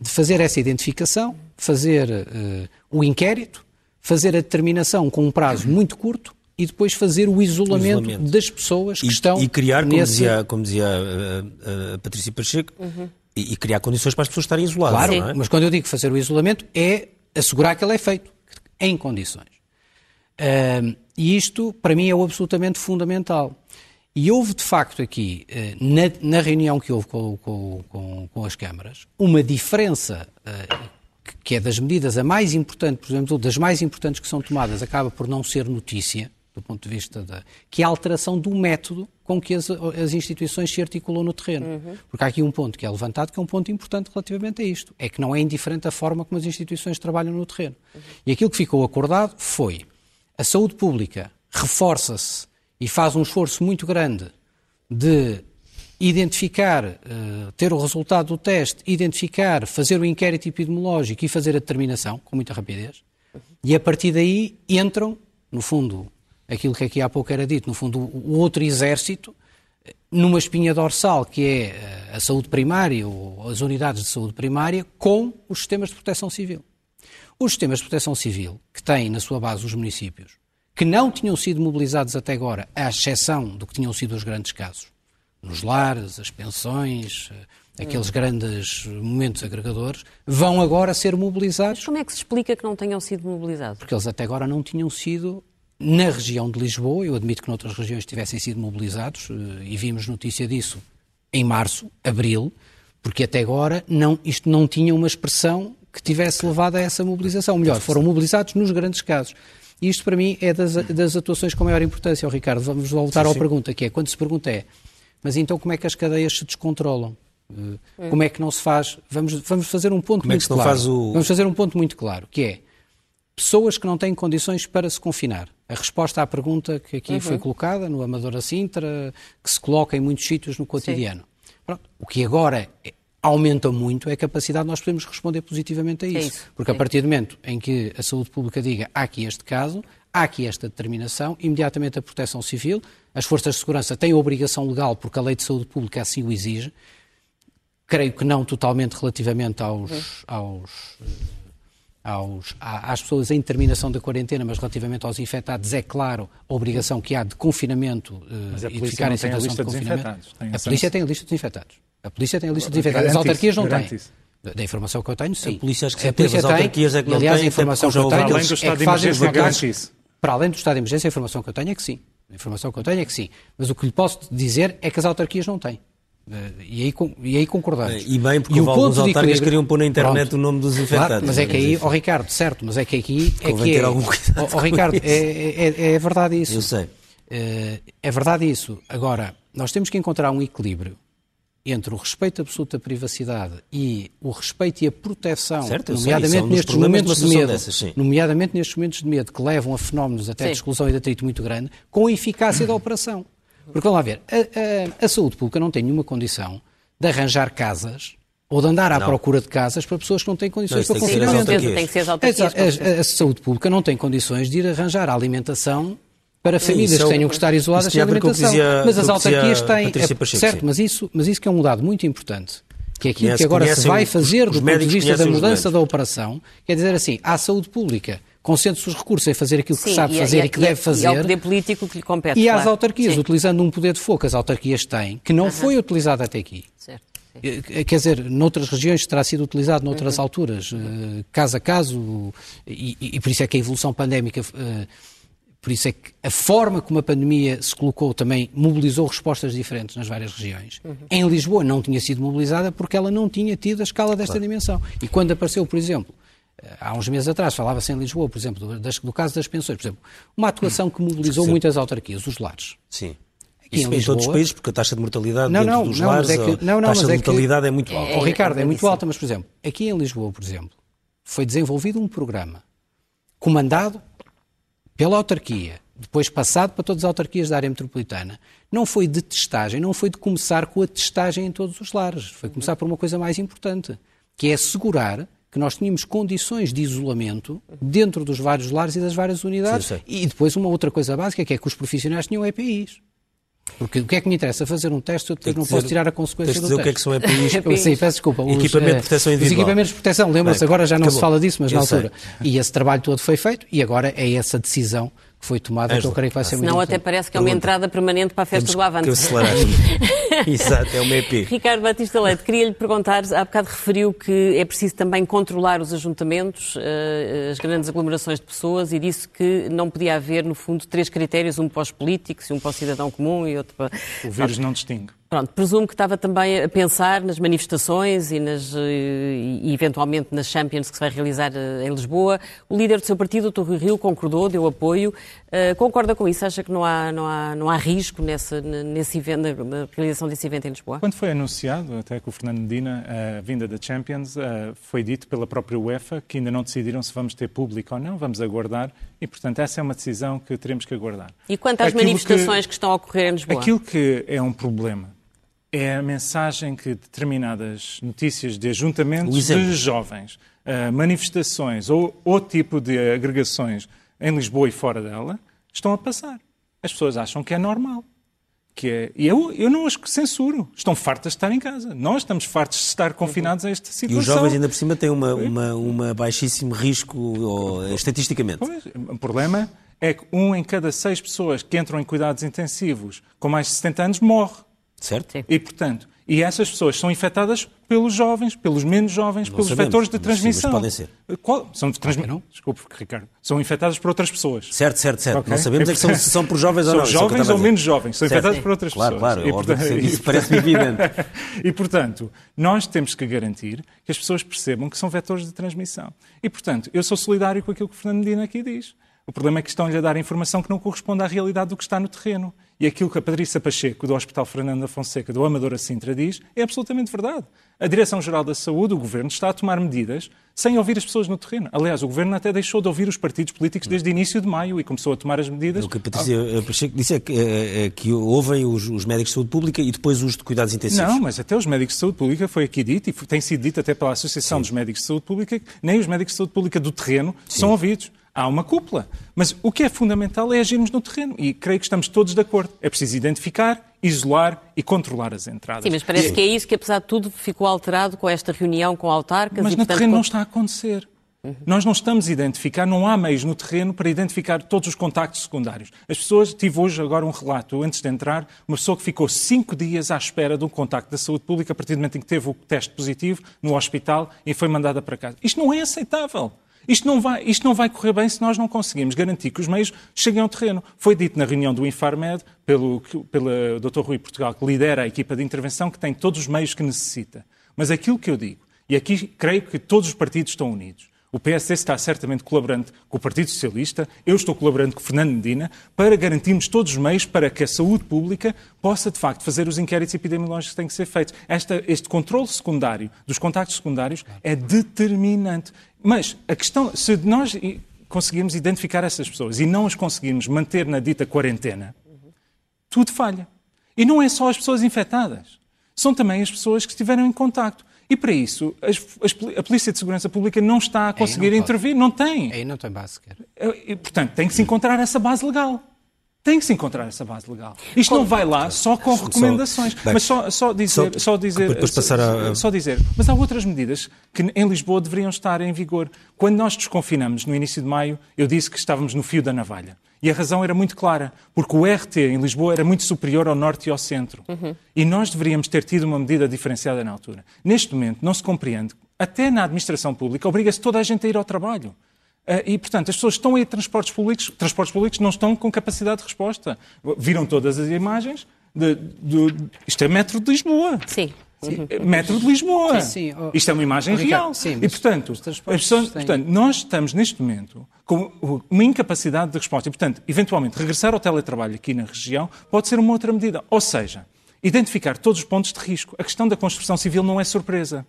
de fazer essa identificação, fazer uh, o inquérito, fazer a determinação com um prazo muito curto e depois fazer o isolamento, isolamento. das pessoas que e, estão E criar, como nesse... dizia, como dizia a, a, a Patrícia Pacheco, uhum. e, e, criar condições para as pessoas estarem isoladas. Claro, é? mas quando eu digo fazer o isolamento é assegurar que ele é feito em condições. Uh, e isto, para mim, é absolutamente fundamental. E houve, de facto, aqui, eh, na, na reunião que houve com, com, com, com as câmaras, uma diferença uh, que é das medidas a mais importante, por exemplo, das mais importantes que são tomadas, acaba por não ser notícia, do ponto de vista da. que é a alteração do método com que as, as instituições se articulam no terreno. Uhum. Porque há aqui um ponto que é levantado, que é um ponto importante relativamente a isto. É que não é indiferente a forma como as instituições trabalham no terreno. Uhum. E aquilo que ficou acordado foi a saúde pública reforça-se e faz um esforço muito grande de identificar, uh, ter o resultado do teste, identificar, fazer o inquérito epidemiológico e fazer a determinação com muita rapidez. E a partir daí entram, no fundo, aquilo que aqui há pouco era dito, no fundo, o outro exército, numa espinha dorsal que é eh, a saúde primária ou as unidades de saúde primária com os sistemas de proteção civil. Os sistemas de proteção civil, que têm na sua base os municípios, que não tinham sido mobilizados até agora, à exceção do que tinham sido os grandes casos, nos lares, as pensões, eh, aqueles grandes momentos agregadores, vão agora ser mobilizados. Mas como é que se explica que não tenham sido mobilizados? Porque eles até agora não tinham sido na região de Lisboa, eu admito que noutras regiões tivessem sido mobilizados, eh, e vimos notícia disso em março, abril, porque até agora não, isto não tinha uma expressão que tivesse levado a essa mobilização. Melhor, foram mobilizados nos grandes casos. E isto, para mim, é das, das atuações com maior importância, oh, Ricardo. Vamos voltar sim, à pergunta, que é, quando se pergunta é, mas então como é que as cadeias se descontrolam? Hum. Como é que não se faz? Vamos, vamos fazer um ponto como é muito é claro. O... Vamos fazer um ponto muito claro, que é pessoas que não têm condições para se confinar. A resposta à pergunta que aqui uhum. foi colocada no Amadora Sintra, que se coloca em muitos sítios no cotidiano. Pronto, o que agora é, aumenta muito é a capacidade de nós podemos responder positivamente a isso. É isso. Porque a partir do momento em que a saúde pública diga há aqui este caso, há aqui esta determinação, imediatamente a proteção civil, as forças de segurança têm a obrigação legal, porque a lei de saúde pública assim o exige, creio que não totalmente relativamente aos, aos, eh, aos, às pessoas em terminação da quarentena, mas relativamente aos infectados, é claro a obrigação que há de confinamento uh, e de ficar em situação de confinamento. A polícia tem a lista dos infectados. A polícia tem a lista de infectados. As autarquias não têm. Da informação que eu tenho, sim. A polícia acho que a polícia tem, as autarquias é que não aliás, a informação que eu tenho é que fazem os Para além do estado de emergência, a informação que eu tenho é que sim. A informação que eu tenho é que sim. Mas o que lhe posso dizer é que as autarquias não têm. Eh, e aí, e aí concordamos. E bem, porque e o alguns autarcas queriam pôr na internet pronto, o nome dos infectados. Claro, mas é que aí, ó oh, Ricardo, certo, mas é que aqui é que é. Ó oh, oh, Ricardo, é, é, é, verdade isso. Eu sei. Eh, é verdade isso. Agora, nós temos que encontrar um equilíbrio entre o respeito absoluto à privacidade e o respeito e a proteção, certo, nomeadamente nestes momentos de medo, dessas, nomeadamente nestes momentos de medo que levam a fenómenos até sim. de exclusão e de atrito muito grande, com a eficácia da operação. Porque vamos lá ver, a, a, a, saúde pública não tem nenhuma condição de arranjar casas ou de andar à não. procura de casas para pessoas que não têm condições não, para confinamento. Tem que ser as a, a, a saúde pública não tem condições de ir arranjar a alimentação para famílias que tenham que estar isoladas sem alimentação. Dizia, mas as autarquias têm. É, Pacheco, certo, mas isso, mas isso que é um dado muito importante. Que é aquilo conhece, que agora se vai fazer os, os do ponto de vista da mudança da operação, quer dizer assim, há saúde pública, concentre-se os recursos em fazer aquilo que Sim, sabe e, fazer e, e que e, deve fazer. E ao poder político que lhe compete. E claro. às autarquias, Sim. utilizando um poder de fogo que as autarquias têm, que não foi utilizado até aqui. Certo. Quer dizer, noutras regiões terá sido utilizado noutras uhum. alturas, uh, caso a caso, e, e, por isso é que a evolução pandémica uh, por isso é que a forma como a pandemia se colocou também mobilizou respostas diferentes nas várias regiões. Uhum. Em Lisboa não tinha sido mobilizada porque ela não tinha tido a escala desta claro. dimensão. E quando apareceu, por exemplo, há uns meses atrás, falava-se em Lisboa, por exemplo, do, do, caso das pensões, por exemplo, uma atuação que mobilizou muitas autarquias, os lares. Sim. Aqui Isso em, Lisboa, em todos os países, porque a taxa de mortalidade não, não, dos não, lares, é que, não, não, a taxa de é mortalidade que, é muito alta. Oh, Ricardo, é muito alta, mas, por exemplo, aqui em Lisboa, por exemplo, foi desenvolvido um programa comandado pela autarquia, depois passado para todas as autarquias da área metropolitana, não foi de testagem, não foi de começar com a testagem em todos os lares. Foi começar por uma coisa mais importante, que é assegurar que nós tínhamos condições de isolamento dentro dos vários lares e das várias unidades. Sim, e depois uma outra coisa básica, que é que os profissionais tinham EPIs. Porque o que é que me interessa? Fazer um teste, eu depois não posso tirar a consequência do teste. o que é que são EPIs? EPIs. Sim, peço desculpa. Os, Equipamento de proteção individual. Os equipamentos de proteção, lembra-se, agora já não acabou. se fala disso, mas eu na altura. Sei. E esse trabalho todo foi feito e agora é essa decisão foi tomada, que eu creio que vai ser muito Não, até parece que é uma entrada permanente para a festa Temos do Avante. Exato, é uma EP. Ricardo Batista Leite, queria-lhe perguntar, há bocado referiu que é preciso também controlar os ajuntamentos, eh, as grandes aglomerações de pessoas, e disse que não podia haver, no fundo, três critérios, um para os políticos, um para o cidadão comum e outro para... O vírus não distingue. Pronto, presumo que estava também a pensar nas manifestações e, nas, eh, e eventualmente nas Champions que se vai realizar eh, em Lisboa. O líder do seu partido, o. Rui Rio, concordou, deu apoio. Uh, concorda com isso? Acha que não há, não há, não há risco nesse, nesse evento, na realização desse evento em Lisboa? Quando foi anunciado, até com o Fernando Medina, a vinda da Champions, uh, foi dito pela própria UEFA que ainda não decidiram se vamos ter público ou não, vamos aguardar. E, portanto, essa é uma decisão que teremos que aguardar. E quanto às aquilo manifestações que, que estão a ocorrer em Lisboa? Aquilo que é um problema é a mensagem que determinadas notícias de ajuntamentos de jovens, uh, manifestações ou outro tipo de agregações em Lisboa e fora dela estão a passar. As pessoas acham que é normal. Que é, e eu, eu não as censuro. Estão fartas de estar em casa. Nós estamos fartos de estar confinados a esta situação. E os jovens ainda por cima têm uma, uma, uma baixíssimo risco ou, estatisticamente. Pois, o problema é que um em cada seis pessoas que entram em cuidados intensivos com mais de 70 anos morre. Certo? Sim. E, portanto, e essas pessoas são infectadas pelos jovens, pelos menos jovens, não pelos sabemos, vetores de transmissão. Mas podem ser. Qual? São de transmi... não? Desculpe, Ricardo. São infectadas por outras pessoas. Certo, certo, certo. Okay? Não sabemos é, é que são, são por jovens ou não. São jovens ou menos jovens. São certo. infectadas por outras claro, pessoas. Claro, claro. Portanto... Isso parece evidente. e, portanto, nós temos que garantir que as pessoas percebam que são vetores de transmissão. E, portanto, eu sou solidário com aquilo que o Fernando Medina aqui diz. O problema é que estão-lhe a dar informação que não corresponde à realidade do que está no terreno. E aquilo que a Patrícia Pacheco, do Hospital Fernando da Fonseca, do Amadora Sintra, diz é absolutamente verdade. A Direção-Geral da Saúde, o Governo, está a tomar medidas sem ouvir as pessoas no terreno. Aliás, o Governo até deixou de ouvir os partidos políticos desde o início de maio e começou a tomar as medidas. O que a Patrícia Pacheco disse é que, é, é que ouvem os, os, médicos de saúde pública e depois os de cuidados intensivos. Não, mas até os médicos de saúde pública foi aqui dito e tem sido dito até pela Associação Sim. dos Médicos de Saúde Pública, nem os médicos de saúde pública do terreno Sim. são ouvidos há uma cúpula. Mas o que é fundamental é agirmos no terreno. E creio que estamos todos de acordo. É preciso identificar, isolar e controlar as entradas. Sim, mas parece que é isso que, apesar de tudo, ficou alterado com esta reunião com autarcas. Mas e, no portanto, terreno não está a acontecer. Uhum. Nós não estamos a identificar, não há meios no terreno para identificar todos os contactos secundários. As pessoas, tive hoje agora um relato, antes de entrar, uma pessoa que ficou cinco dias à espera de um contacto da saúde pública a partir do momento em que teve o teste positivo no hospital e foi mandada para casa. Isto não é aceitável. Isto não, vai, isto não vai correr bem se nós não conseguimos garantir que os meios cheguem ao terreno. Foi dito na reunião do Infarmed, pelo, pelo Dr. Rui Portugal, que lidera a equipa de intervenção, que tem todos os meios que necessita. Mas aquilo que eu digo, e aqui creio que todos os partidos estão unidos, o PSD está certamente colaborando com o Partido Socialista, eu estou colaborando com Fernando Medina, para garantirmos todos os meios para que a saúde pública possa, de facto, fazer os inquéritos epidemiológicos que têm que ser feitos. Esta, este controle secundário dos contactos secundários é determinante. Mas a questão, se nós conseguirmos identificar essas pessoas e não as conseguirmos manter na dita quarentena, tudo falha. E não é só as pessoas infectadas, são também as pessoas que estiveram em contacto. E para isso, as, as, a Polícia de Segurança Pública não está a conseguir não intervir, não tem. Aí não tem base sequer. Portanto, tem que se encontrar essa base legal. Tem que se encontrar essa base legal. Isto não vai lá só com recomendações. Só, mas só, só dizer, só, só dizer, depois passar a... só dizer, mas há outras medidas que em Lisboa deveriam estar em vigor. Quando nós desconfinamos no início de maio, eu disse que estávamos no fio da navalha. E a razão era muito clara, porque o RT em Lisboa era muito superior ao norte e ao centro. Uhum. E nós deveríamos ter tido uma medida diferenciada na altura. Neste momento, não se compreende, até na administração pública, obriga-se toda a gente a ir ao trabalho. Uh, e, portanto, as pessoas estão a ir transportes públicos, transportes públicos não estão com capacidade de resposta. Viram todas as imagens. De, de, isto é metro de Lisboa. Sim. Sim. Metro de Lisboa. Sim, sim. Oh, Isto é uma imagem real. Sim, e, portanto, pessoas, portanto, nós estamos neste momento com uma incapacidade de resposta. E, portanto, eventualmente, regressar ao teletrabalho aqui na região pode ser uma outra medida. Ou seja, identificar todos os pontos de risco. A questão da construção civil não é surpresa.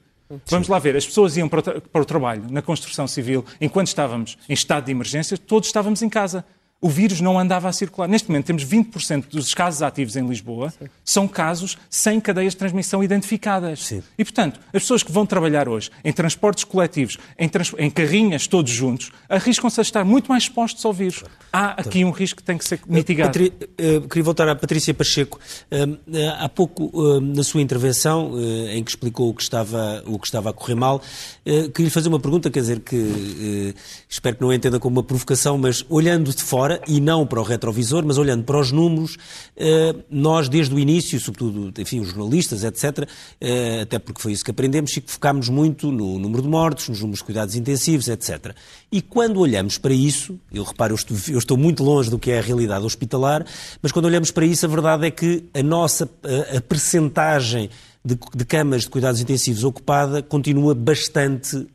Vamos lá ver, as pessoas iam para o, para o, trabalho na construção civil enquanto estávamos em estado de emergência, todos estávamos em casa o vírus não andava a circular. Neste momento temos 20% dos casos ativos em Lisboa, Sim. são casos sem cadeias de transmissão identificadas. Sim. E, portanto, as pessoas que vão trabalhar hoje em transportes coletivos, em, trans... em carrinhas todos juntos, arriscam-se a estar muito mais expostos ao vírus. Há aqui um risco que tem que ser mitigado. Patri... Uh, queria voltar à Patrícia Pacheco. Uh, uh, há pouco, na sua intervenção, em que explicou o que estava, o que estava a correr mal, queria lhe fazer uma pergunta, quer dizer, que espero que não entenda como uma provocação, mas olhando de fora, fora e não para o retrovisor, mas olhando para os números, eh, nós desde o início, sobretudo, enfim, os jornalistas, etc., eh, até porque foi isso que aprendemos, e focámos muito no número de mortes, nos números de cuidados intensivos, etc. E quando olhamos para isso, eu reparo, eu estou, muito longe do que é a realidade hospitalar, mas quando olhamos para isso, a verdade é que a nossa, a percentagem de, de, camas de cuidados intensivos ocupada continua bastante uh,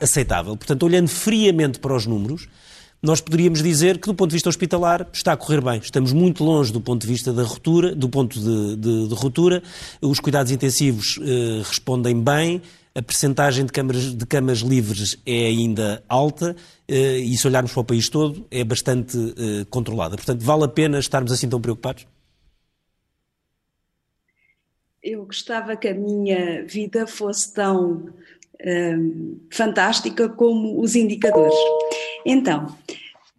aceitável. Portanto, olhando friamente para os números, nós poderíamos dizer que, do ponto de vista hospitalar, está a correr bem. Estamos muito longe do ponto de vista da ruptura, do ponto de, de, de ruptura. Os cuidados intensivos eh, respondem bem, a percentagem de camas, de camas livres é ainda alta eh, e, se olharmos para o país todo, é bastante eh, controlada. Portanto, vale a pena estarmos assim tão preocupados? Eu gostava que a minha vida fosse tão um, fantástica como os indicadores. Então,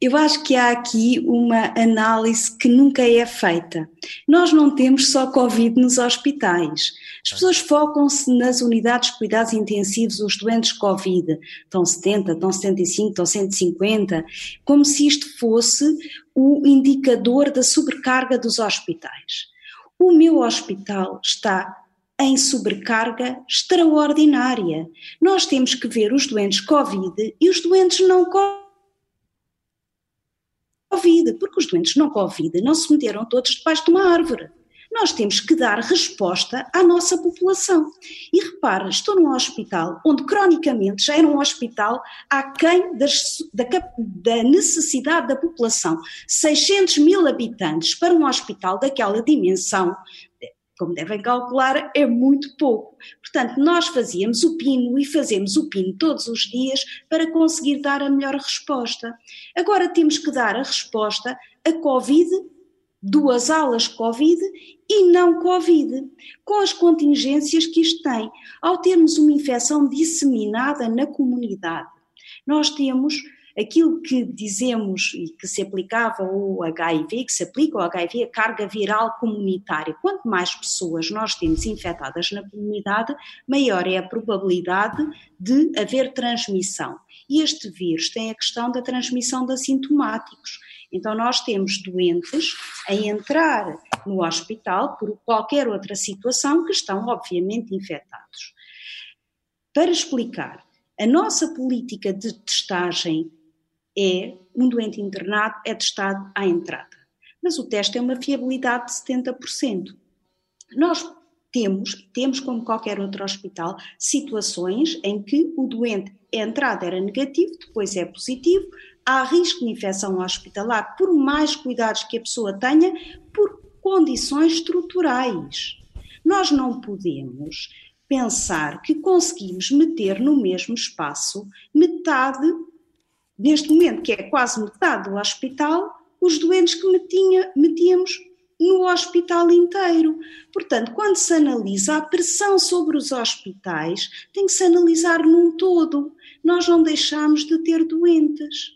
eu acho que há aqui uma análise que nunca é feita. Nós não temos só Covid nos hospitais. As pessoas focam-se nas unidades de cuidados intensivos, os doentes Covid. Estão 70, estão 75, estão 150, como se isto fosse o indicador da sobrecarga dos hospitais. O meu hospital está em sobrecarga extraordinária. Nós temos que ver os doentes Covid e os doentes não Covid, porque os doentes não Covid não se meteram todos debaixo de uma árvore. Nós temos que dar resposta à nossa população. E repara, estou num hospital onde cronicamente já era um hospital aquém das, da, da necessidade da população. 600 mil habitantes para um hospital daquela dimensão como devem calcular, é muito pouco. Portanto, nós fazíamos o pino e fazemos o pino todos os dias para conseguir dar a melhor resposta. Agora temos que dar a resposta a Covid, duas alas Covid e não Covid, com as contingências que isto tem. Ao termos uma infecção disseminada na comunidade, nós temos aquilo que dizemos e que se aplicava ao HIV, que se aplica ao HIV, a carga viral comunitária. Quanto mais pessoas nós temos infectadas na comunidade, maior é a probabilidade de haver transmissão. E este vírus tem a questão da transmissão de assintomáticos. Então, nós temos doentes a entrar no hospital por qualquer outra situação que estão, obviamente, infectados. Para explicar, a nossa política de testagem é um doente internado é testado à entrada. Mas o teste tem uma fiabilidade de 70%. Nós temos, temos como qualquer outro hospital, situações em que o doente, a entrada era negativo, depois é positivo, há risco de infecção hospitalar, por mais cuidados que a pessoa tenha, por condições estruturais. Nós não podemos pensar que conseguimos meter no mesmo espaço metade neste momento, que é quase metade do hospital, os doentes que metinha, metíamos no hospital inteiro. Portanto, quando se analisa a pressão sobre os hospitais, tem que se analisar num todo. Nós não deixamos de ter doentes.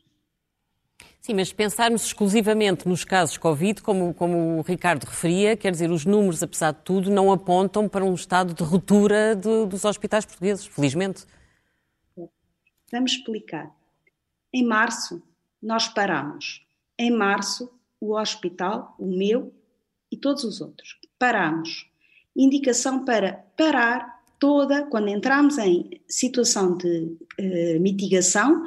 Sim, mas pensarmos exclusivamente nos casos Covid, como, como o Ricardo referia, quer dizer, os números, apesar de tudo, não apontam para um estado de ruptura de, dos hospitais portugueses, felizmente. Vamos explicar. Em março, nós paramos. Em março, o hospital, o meu e todos os outros, paramos. Indicação para parar toda, quando entramos em situação de uh, mitigação,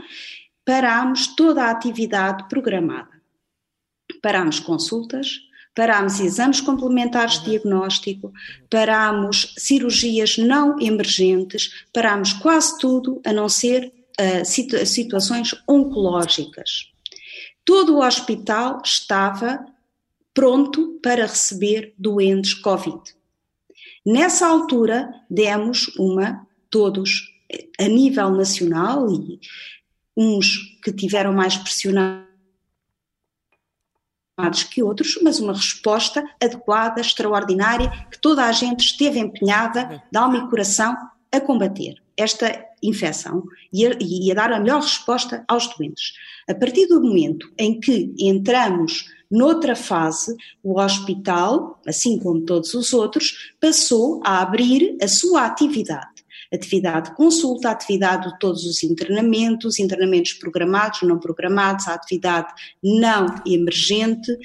parámos toda a atividade programada. Parámos consultas, parámos exames complementares de diagnóstico, parámos cirurgias não emergentes, parámos quase tudo, a não ser uh, situ situações oncológicas. Todo o hospital estava pronto para receber doentes Covid. Nessa altura, demos uma, todos, a nível nacional e uns que tiveram mais pressionados que outros, mas uma resposta adequada, extraordinária, que toda a gente esteve empenhada, de alma e coração, a combater esta infecção e a, e a dar a melhor resposta aos doentes. A partir do momento em que entramos noutra fase, o hospital, assim como todos os outros, passou a abrir a sua atividade atividade de consulta, atividade de todos os internamentos, internamentos programados, não programados, atividade não emergente,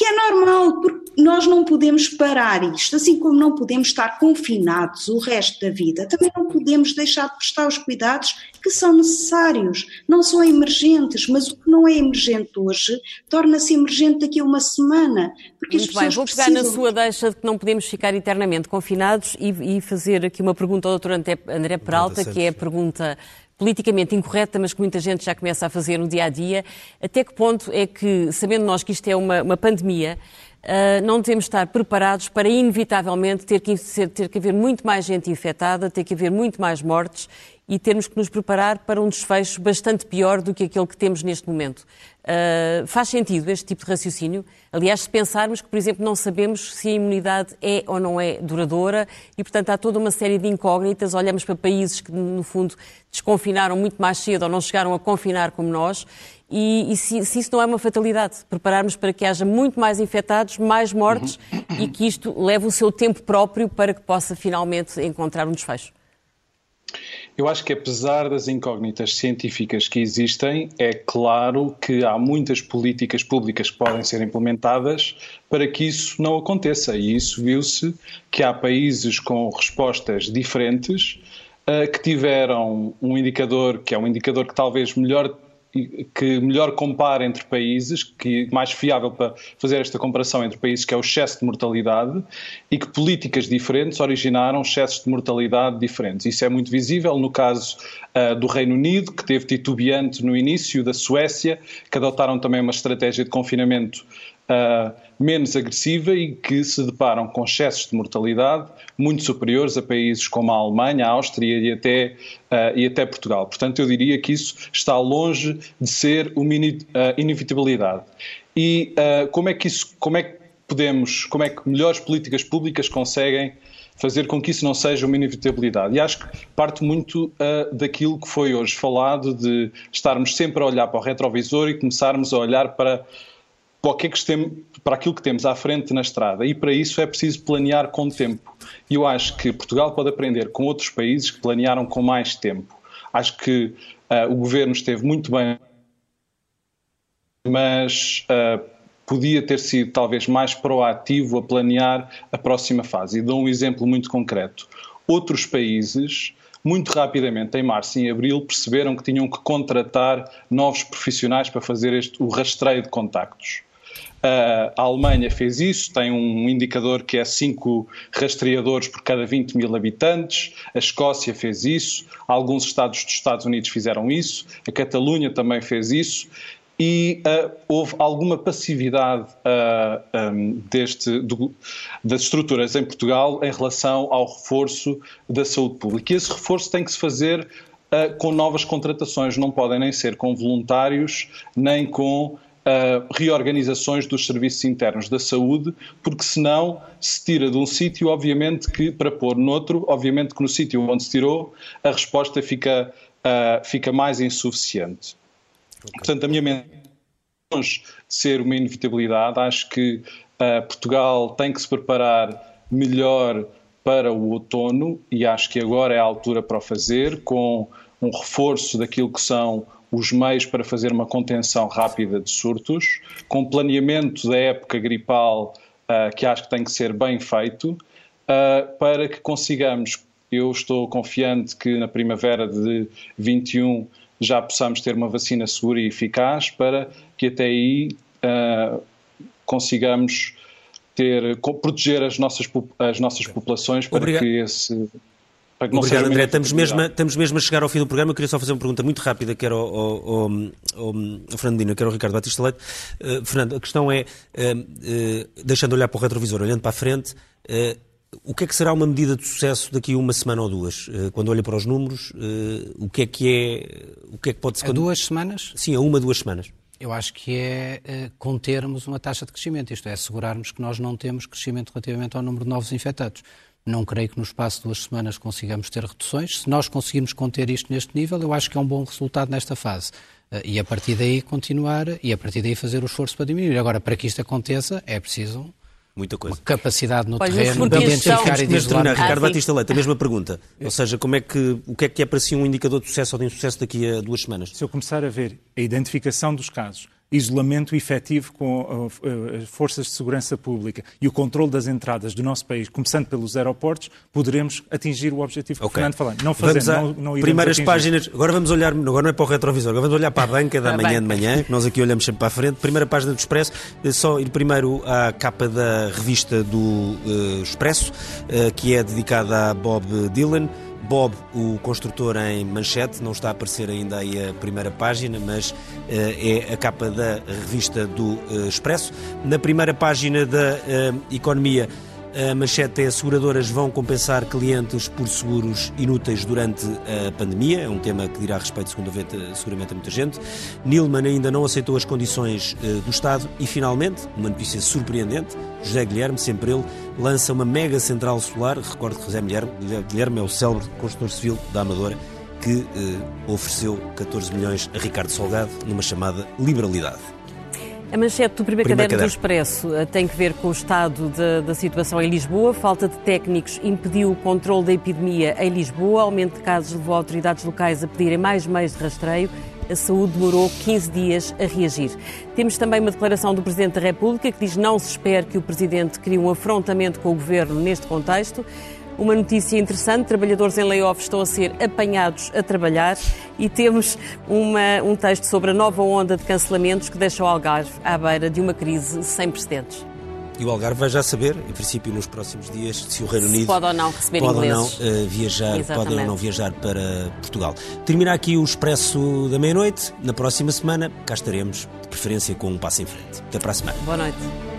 que é normal, porque nós não podemos parar isto, assim como não podemos estar confinados o resto da vida, também não podemos deixar de prestar os cuidados que são necessários, não são emergentes, mas o que não é emergente hoje torna-se emergente daqui a uma semana. Porque Muito bem, vou pegar precisam... na sua deixa de que não podemos ficar eternamente confinados e, e fazer aqui uma pergunta ao Dr. André Peralta, que é a pergunta politicamente incorreta, mas que muita gente já começa a fazer no dia a dia. Até que ponto é que, sabendo nós que isto é uma, uma pandemia, Uh, não devemos estar preparados para, inevitavelmente, ter que, ter que haver muito mais gente infectada, ter que haver muito mais mortes e termos que nos preparar para um desfecho bastante pior do que aquele que temos neste momento. Uh, faz sentido este tipo de raciocínio? Aliás, se pensarmos que, por exemplo, não sabemos se a imunidade é ou não é duradoura e, portanto, há toda uma série de incógnitas. Olhamos para países que, no fundo, desconfinaram muito mais cedo ou não chegaram a confinar como nós. E, e se, se, isso não é uma fatalidade, prepararmos para que haja muito mais infectados, mais mortes e que isto leve o seu tempo próprio para que possa finalmente encontrar um desfecho. Eu acho que apesar das incógnitas científicas que existem, é claro que há muitas políticas públicas que podem ser implementadas para que isso não aconteça. E isso viu-se que há países com respostas diferentes uh, que tiveram um indicador que é um indicador que talvez melhor que melhor compara entre países, que mais fiável para fazer esta comparação entre países, que é o excesso de mortalidade, e que políticas diferentes originaram excessos de mortalidade diferentes. Isso é muito visível no caso uh, do Reino Unido, que teve titubeante no início, da Suécia, que adotaram também uma estratégia de confinamento uh, menos agressiva e que se deparam com excessos de mortalidade muito superiores a países como a Alemanha, a Áustria e até, uh, e até Portugal. Portanto, eu diria que isso está longe de ser uma uh, inevitabilidade. E como é que isso, como é que podemos, como é que melhores políticas públicas conseguem fazer com que isso não seja uma inevitabilidade. E acho que parte muito uh, daquilo que foi hoje falado, de estarmos sempre a olhar para o retrovisor e começarmos a olhar para para, que é que tem, para aquilo que temos à frente na estrada e para isso é preciso planear com tempo. E eu acho que Portugal pode aprender com outros países que planearam com mais tempo. Acho que uh, o governo esteve muito bem, mas uh, podia ter sido talvez mais proativo a planear a próxima fase. E dou um exemplo muito concreto. Outros países muito rapidamente, em março e em abril, perceberam que tinham que contratar novos profissionais para fazer este, o rastreio de contactos. Uh, a Alemanha fez isso, tem um indicador que é 5 rastreadores por cada 20 mil habitantes. A Escócia fez isso, alguns estados dos Estados Unidos fizeram isso, a Catalunha também fez isso. E uh, houve alguma passividade uh, um, deste, do, das estruturas em Portugal em relação ao reforço da saúde pública. E esse reforço tem que se fazer com novas contratações, não podem nem ser com voluntários, nem com uh, reorganizações dos serviços internos da saúde, porque senão se tira de um sítio, obviamente que para pôr noutro, obviamente que no sítio onde se tirou, a resposta fica, uh, fica mais insuficiente. Okay. Portanto, a minha longe de ser uma inevitabilidade. Acho que uh, Portugal tem que se preparar melhor para o outono e acho que agora é a altura para o fazer, com um reforço daquilo que são os meios para fazer uma contenção rápida de surtos, com planeamento da época gripal uh, que acho que tem que ser bem feito, uh, para que consigamos. Eu estou confiante que na primavera de 21 já possamos ter uma vacina segura e eficaz para que até aí uh, consigamos ter, proteger as nossas, as nossas populações para Obrigado. que esse Obrigado, André. Estamos mesmo, a, estamos mesmo a chegar ao fim do programa. Eu queria só fazer uma pergunta muito rápida, que era ao, ao, ao, ao Fernandino, que era o Ricardo Batista Leite. Uh, Fernando, a questão é, uh, uh, deixando de olhar para o retrovisor, olhando para a frente, o que é que será uma medida de sucesso daqui a uma semana ou duas? Quando olha para os números, o que é que é... O que é que pode ser... A duas semanas? Sim, a uma, duas semanas. Eu acho que é contermos uma taxa de crescimento, isto é, assegurarmos que nós não temos crescimento relativamente ao número de novos infectados. Não creio que no espaço de duas semanas consigamos ter reduções. Se nós conseguirmos conter isto neste nível, eu acho que é um bom resultado nesta fase. Eh, e a partir daí continuar e a partir daí fazer o esforço para diminuir. Agora, para que isto aconteça, é preciso Muita coisa. Uma capacidade no pois terreno de identificar e de isolar. Ah, Ricardo Batista Leite, a mesma pergunta. Ou seja, como é que, o que é que é para si um indicador de sucesso ou de insucesso daqui a duas semanas? Se eu começar a ver a identificação dos casos, isolamento efetivo com uh, uh, as forças de segurança pública e o controle das entradas do nosso país, começando pelos aeroportos, poderemos atingir o objetivo que okay. o Fernando falou. Não fazemos, não, não Primeiras atingir. páginas, agora vamos olhar, agora não é para o retrovisor, agora vamos olhar para a banca da manhã de manhã, que nós aqui olhamos sempre para a frente. Primeira página do Expresso, eh, só ir primeiro à capa da revista do uh, Expresso, que é dedicada a Bob Dylan. Bob, o construtor em manchete, não está a aparecer ainda aí a primeira página, mas uh, é a capa da revista do uh, Expresso. Na primeira página da uh, Economia, a manchete é seguradoras vão compensar clientes por seguros inúteis durante a pandemia. É um tema que dirá respeito, segundo a seguramente a muita gente. Nilman ainda não aceitou as condições uh, do Estado e, finalmente, uma notícia surpreendente, José Guilherme, sempre ele, lança uma mega central solar. Recordo que José Guilherme, Guilherme é o célebre construtor civil da Amadora que uh, ofereceu 14 milhões a Ricardo Salgado numa chamada liberalidade. A manchete do primeiro, primeiro caderno, do Expresso eh, tem que ver com o estado de, da situação em Lisboa. Falta de técnicos impediu o controle da epidemia em Lisboa. Aumento de casos levou autoridades locais a pedirem mais meios de rastreio. A saúde demorou 15 dias a reagir. Temos também uma declaração do Presidente da República que diz não se espera que o Presidente crie um afrontamento com o Governo neste contexto. Uma notícia interessante: trabalhadores em layoff estão a ser apanhados a trabalhar e temos uma, um texto sobre a nova onda de cancelamentos que deixa o Algarve à beira de uma crise sem precedentes. E o Algarve vai já saber, em princípio, nos próximos dias, se o Reino Unido pode ou não receber pode ingleses. Ou não, uh, viajar, pode ou não viajar para Portugal. Termina aqui o Expresso da Meia-Noite. Na próxima semana, cá estaremos, de preferência com um passo em frente. Até para a semana. Boa noite.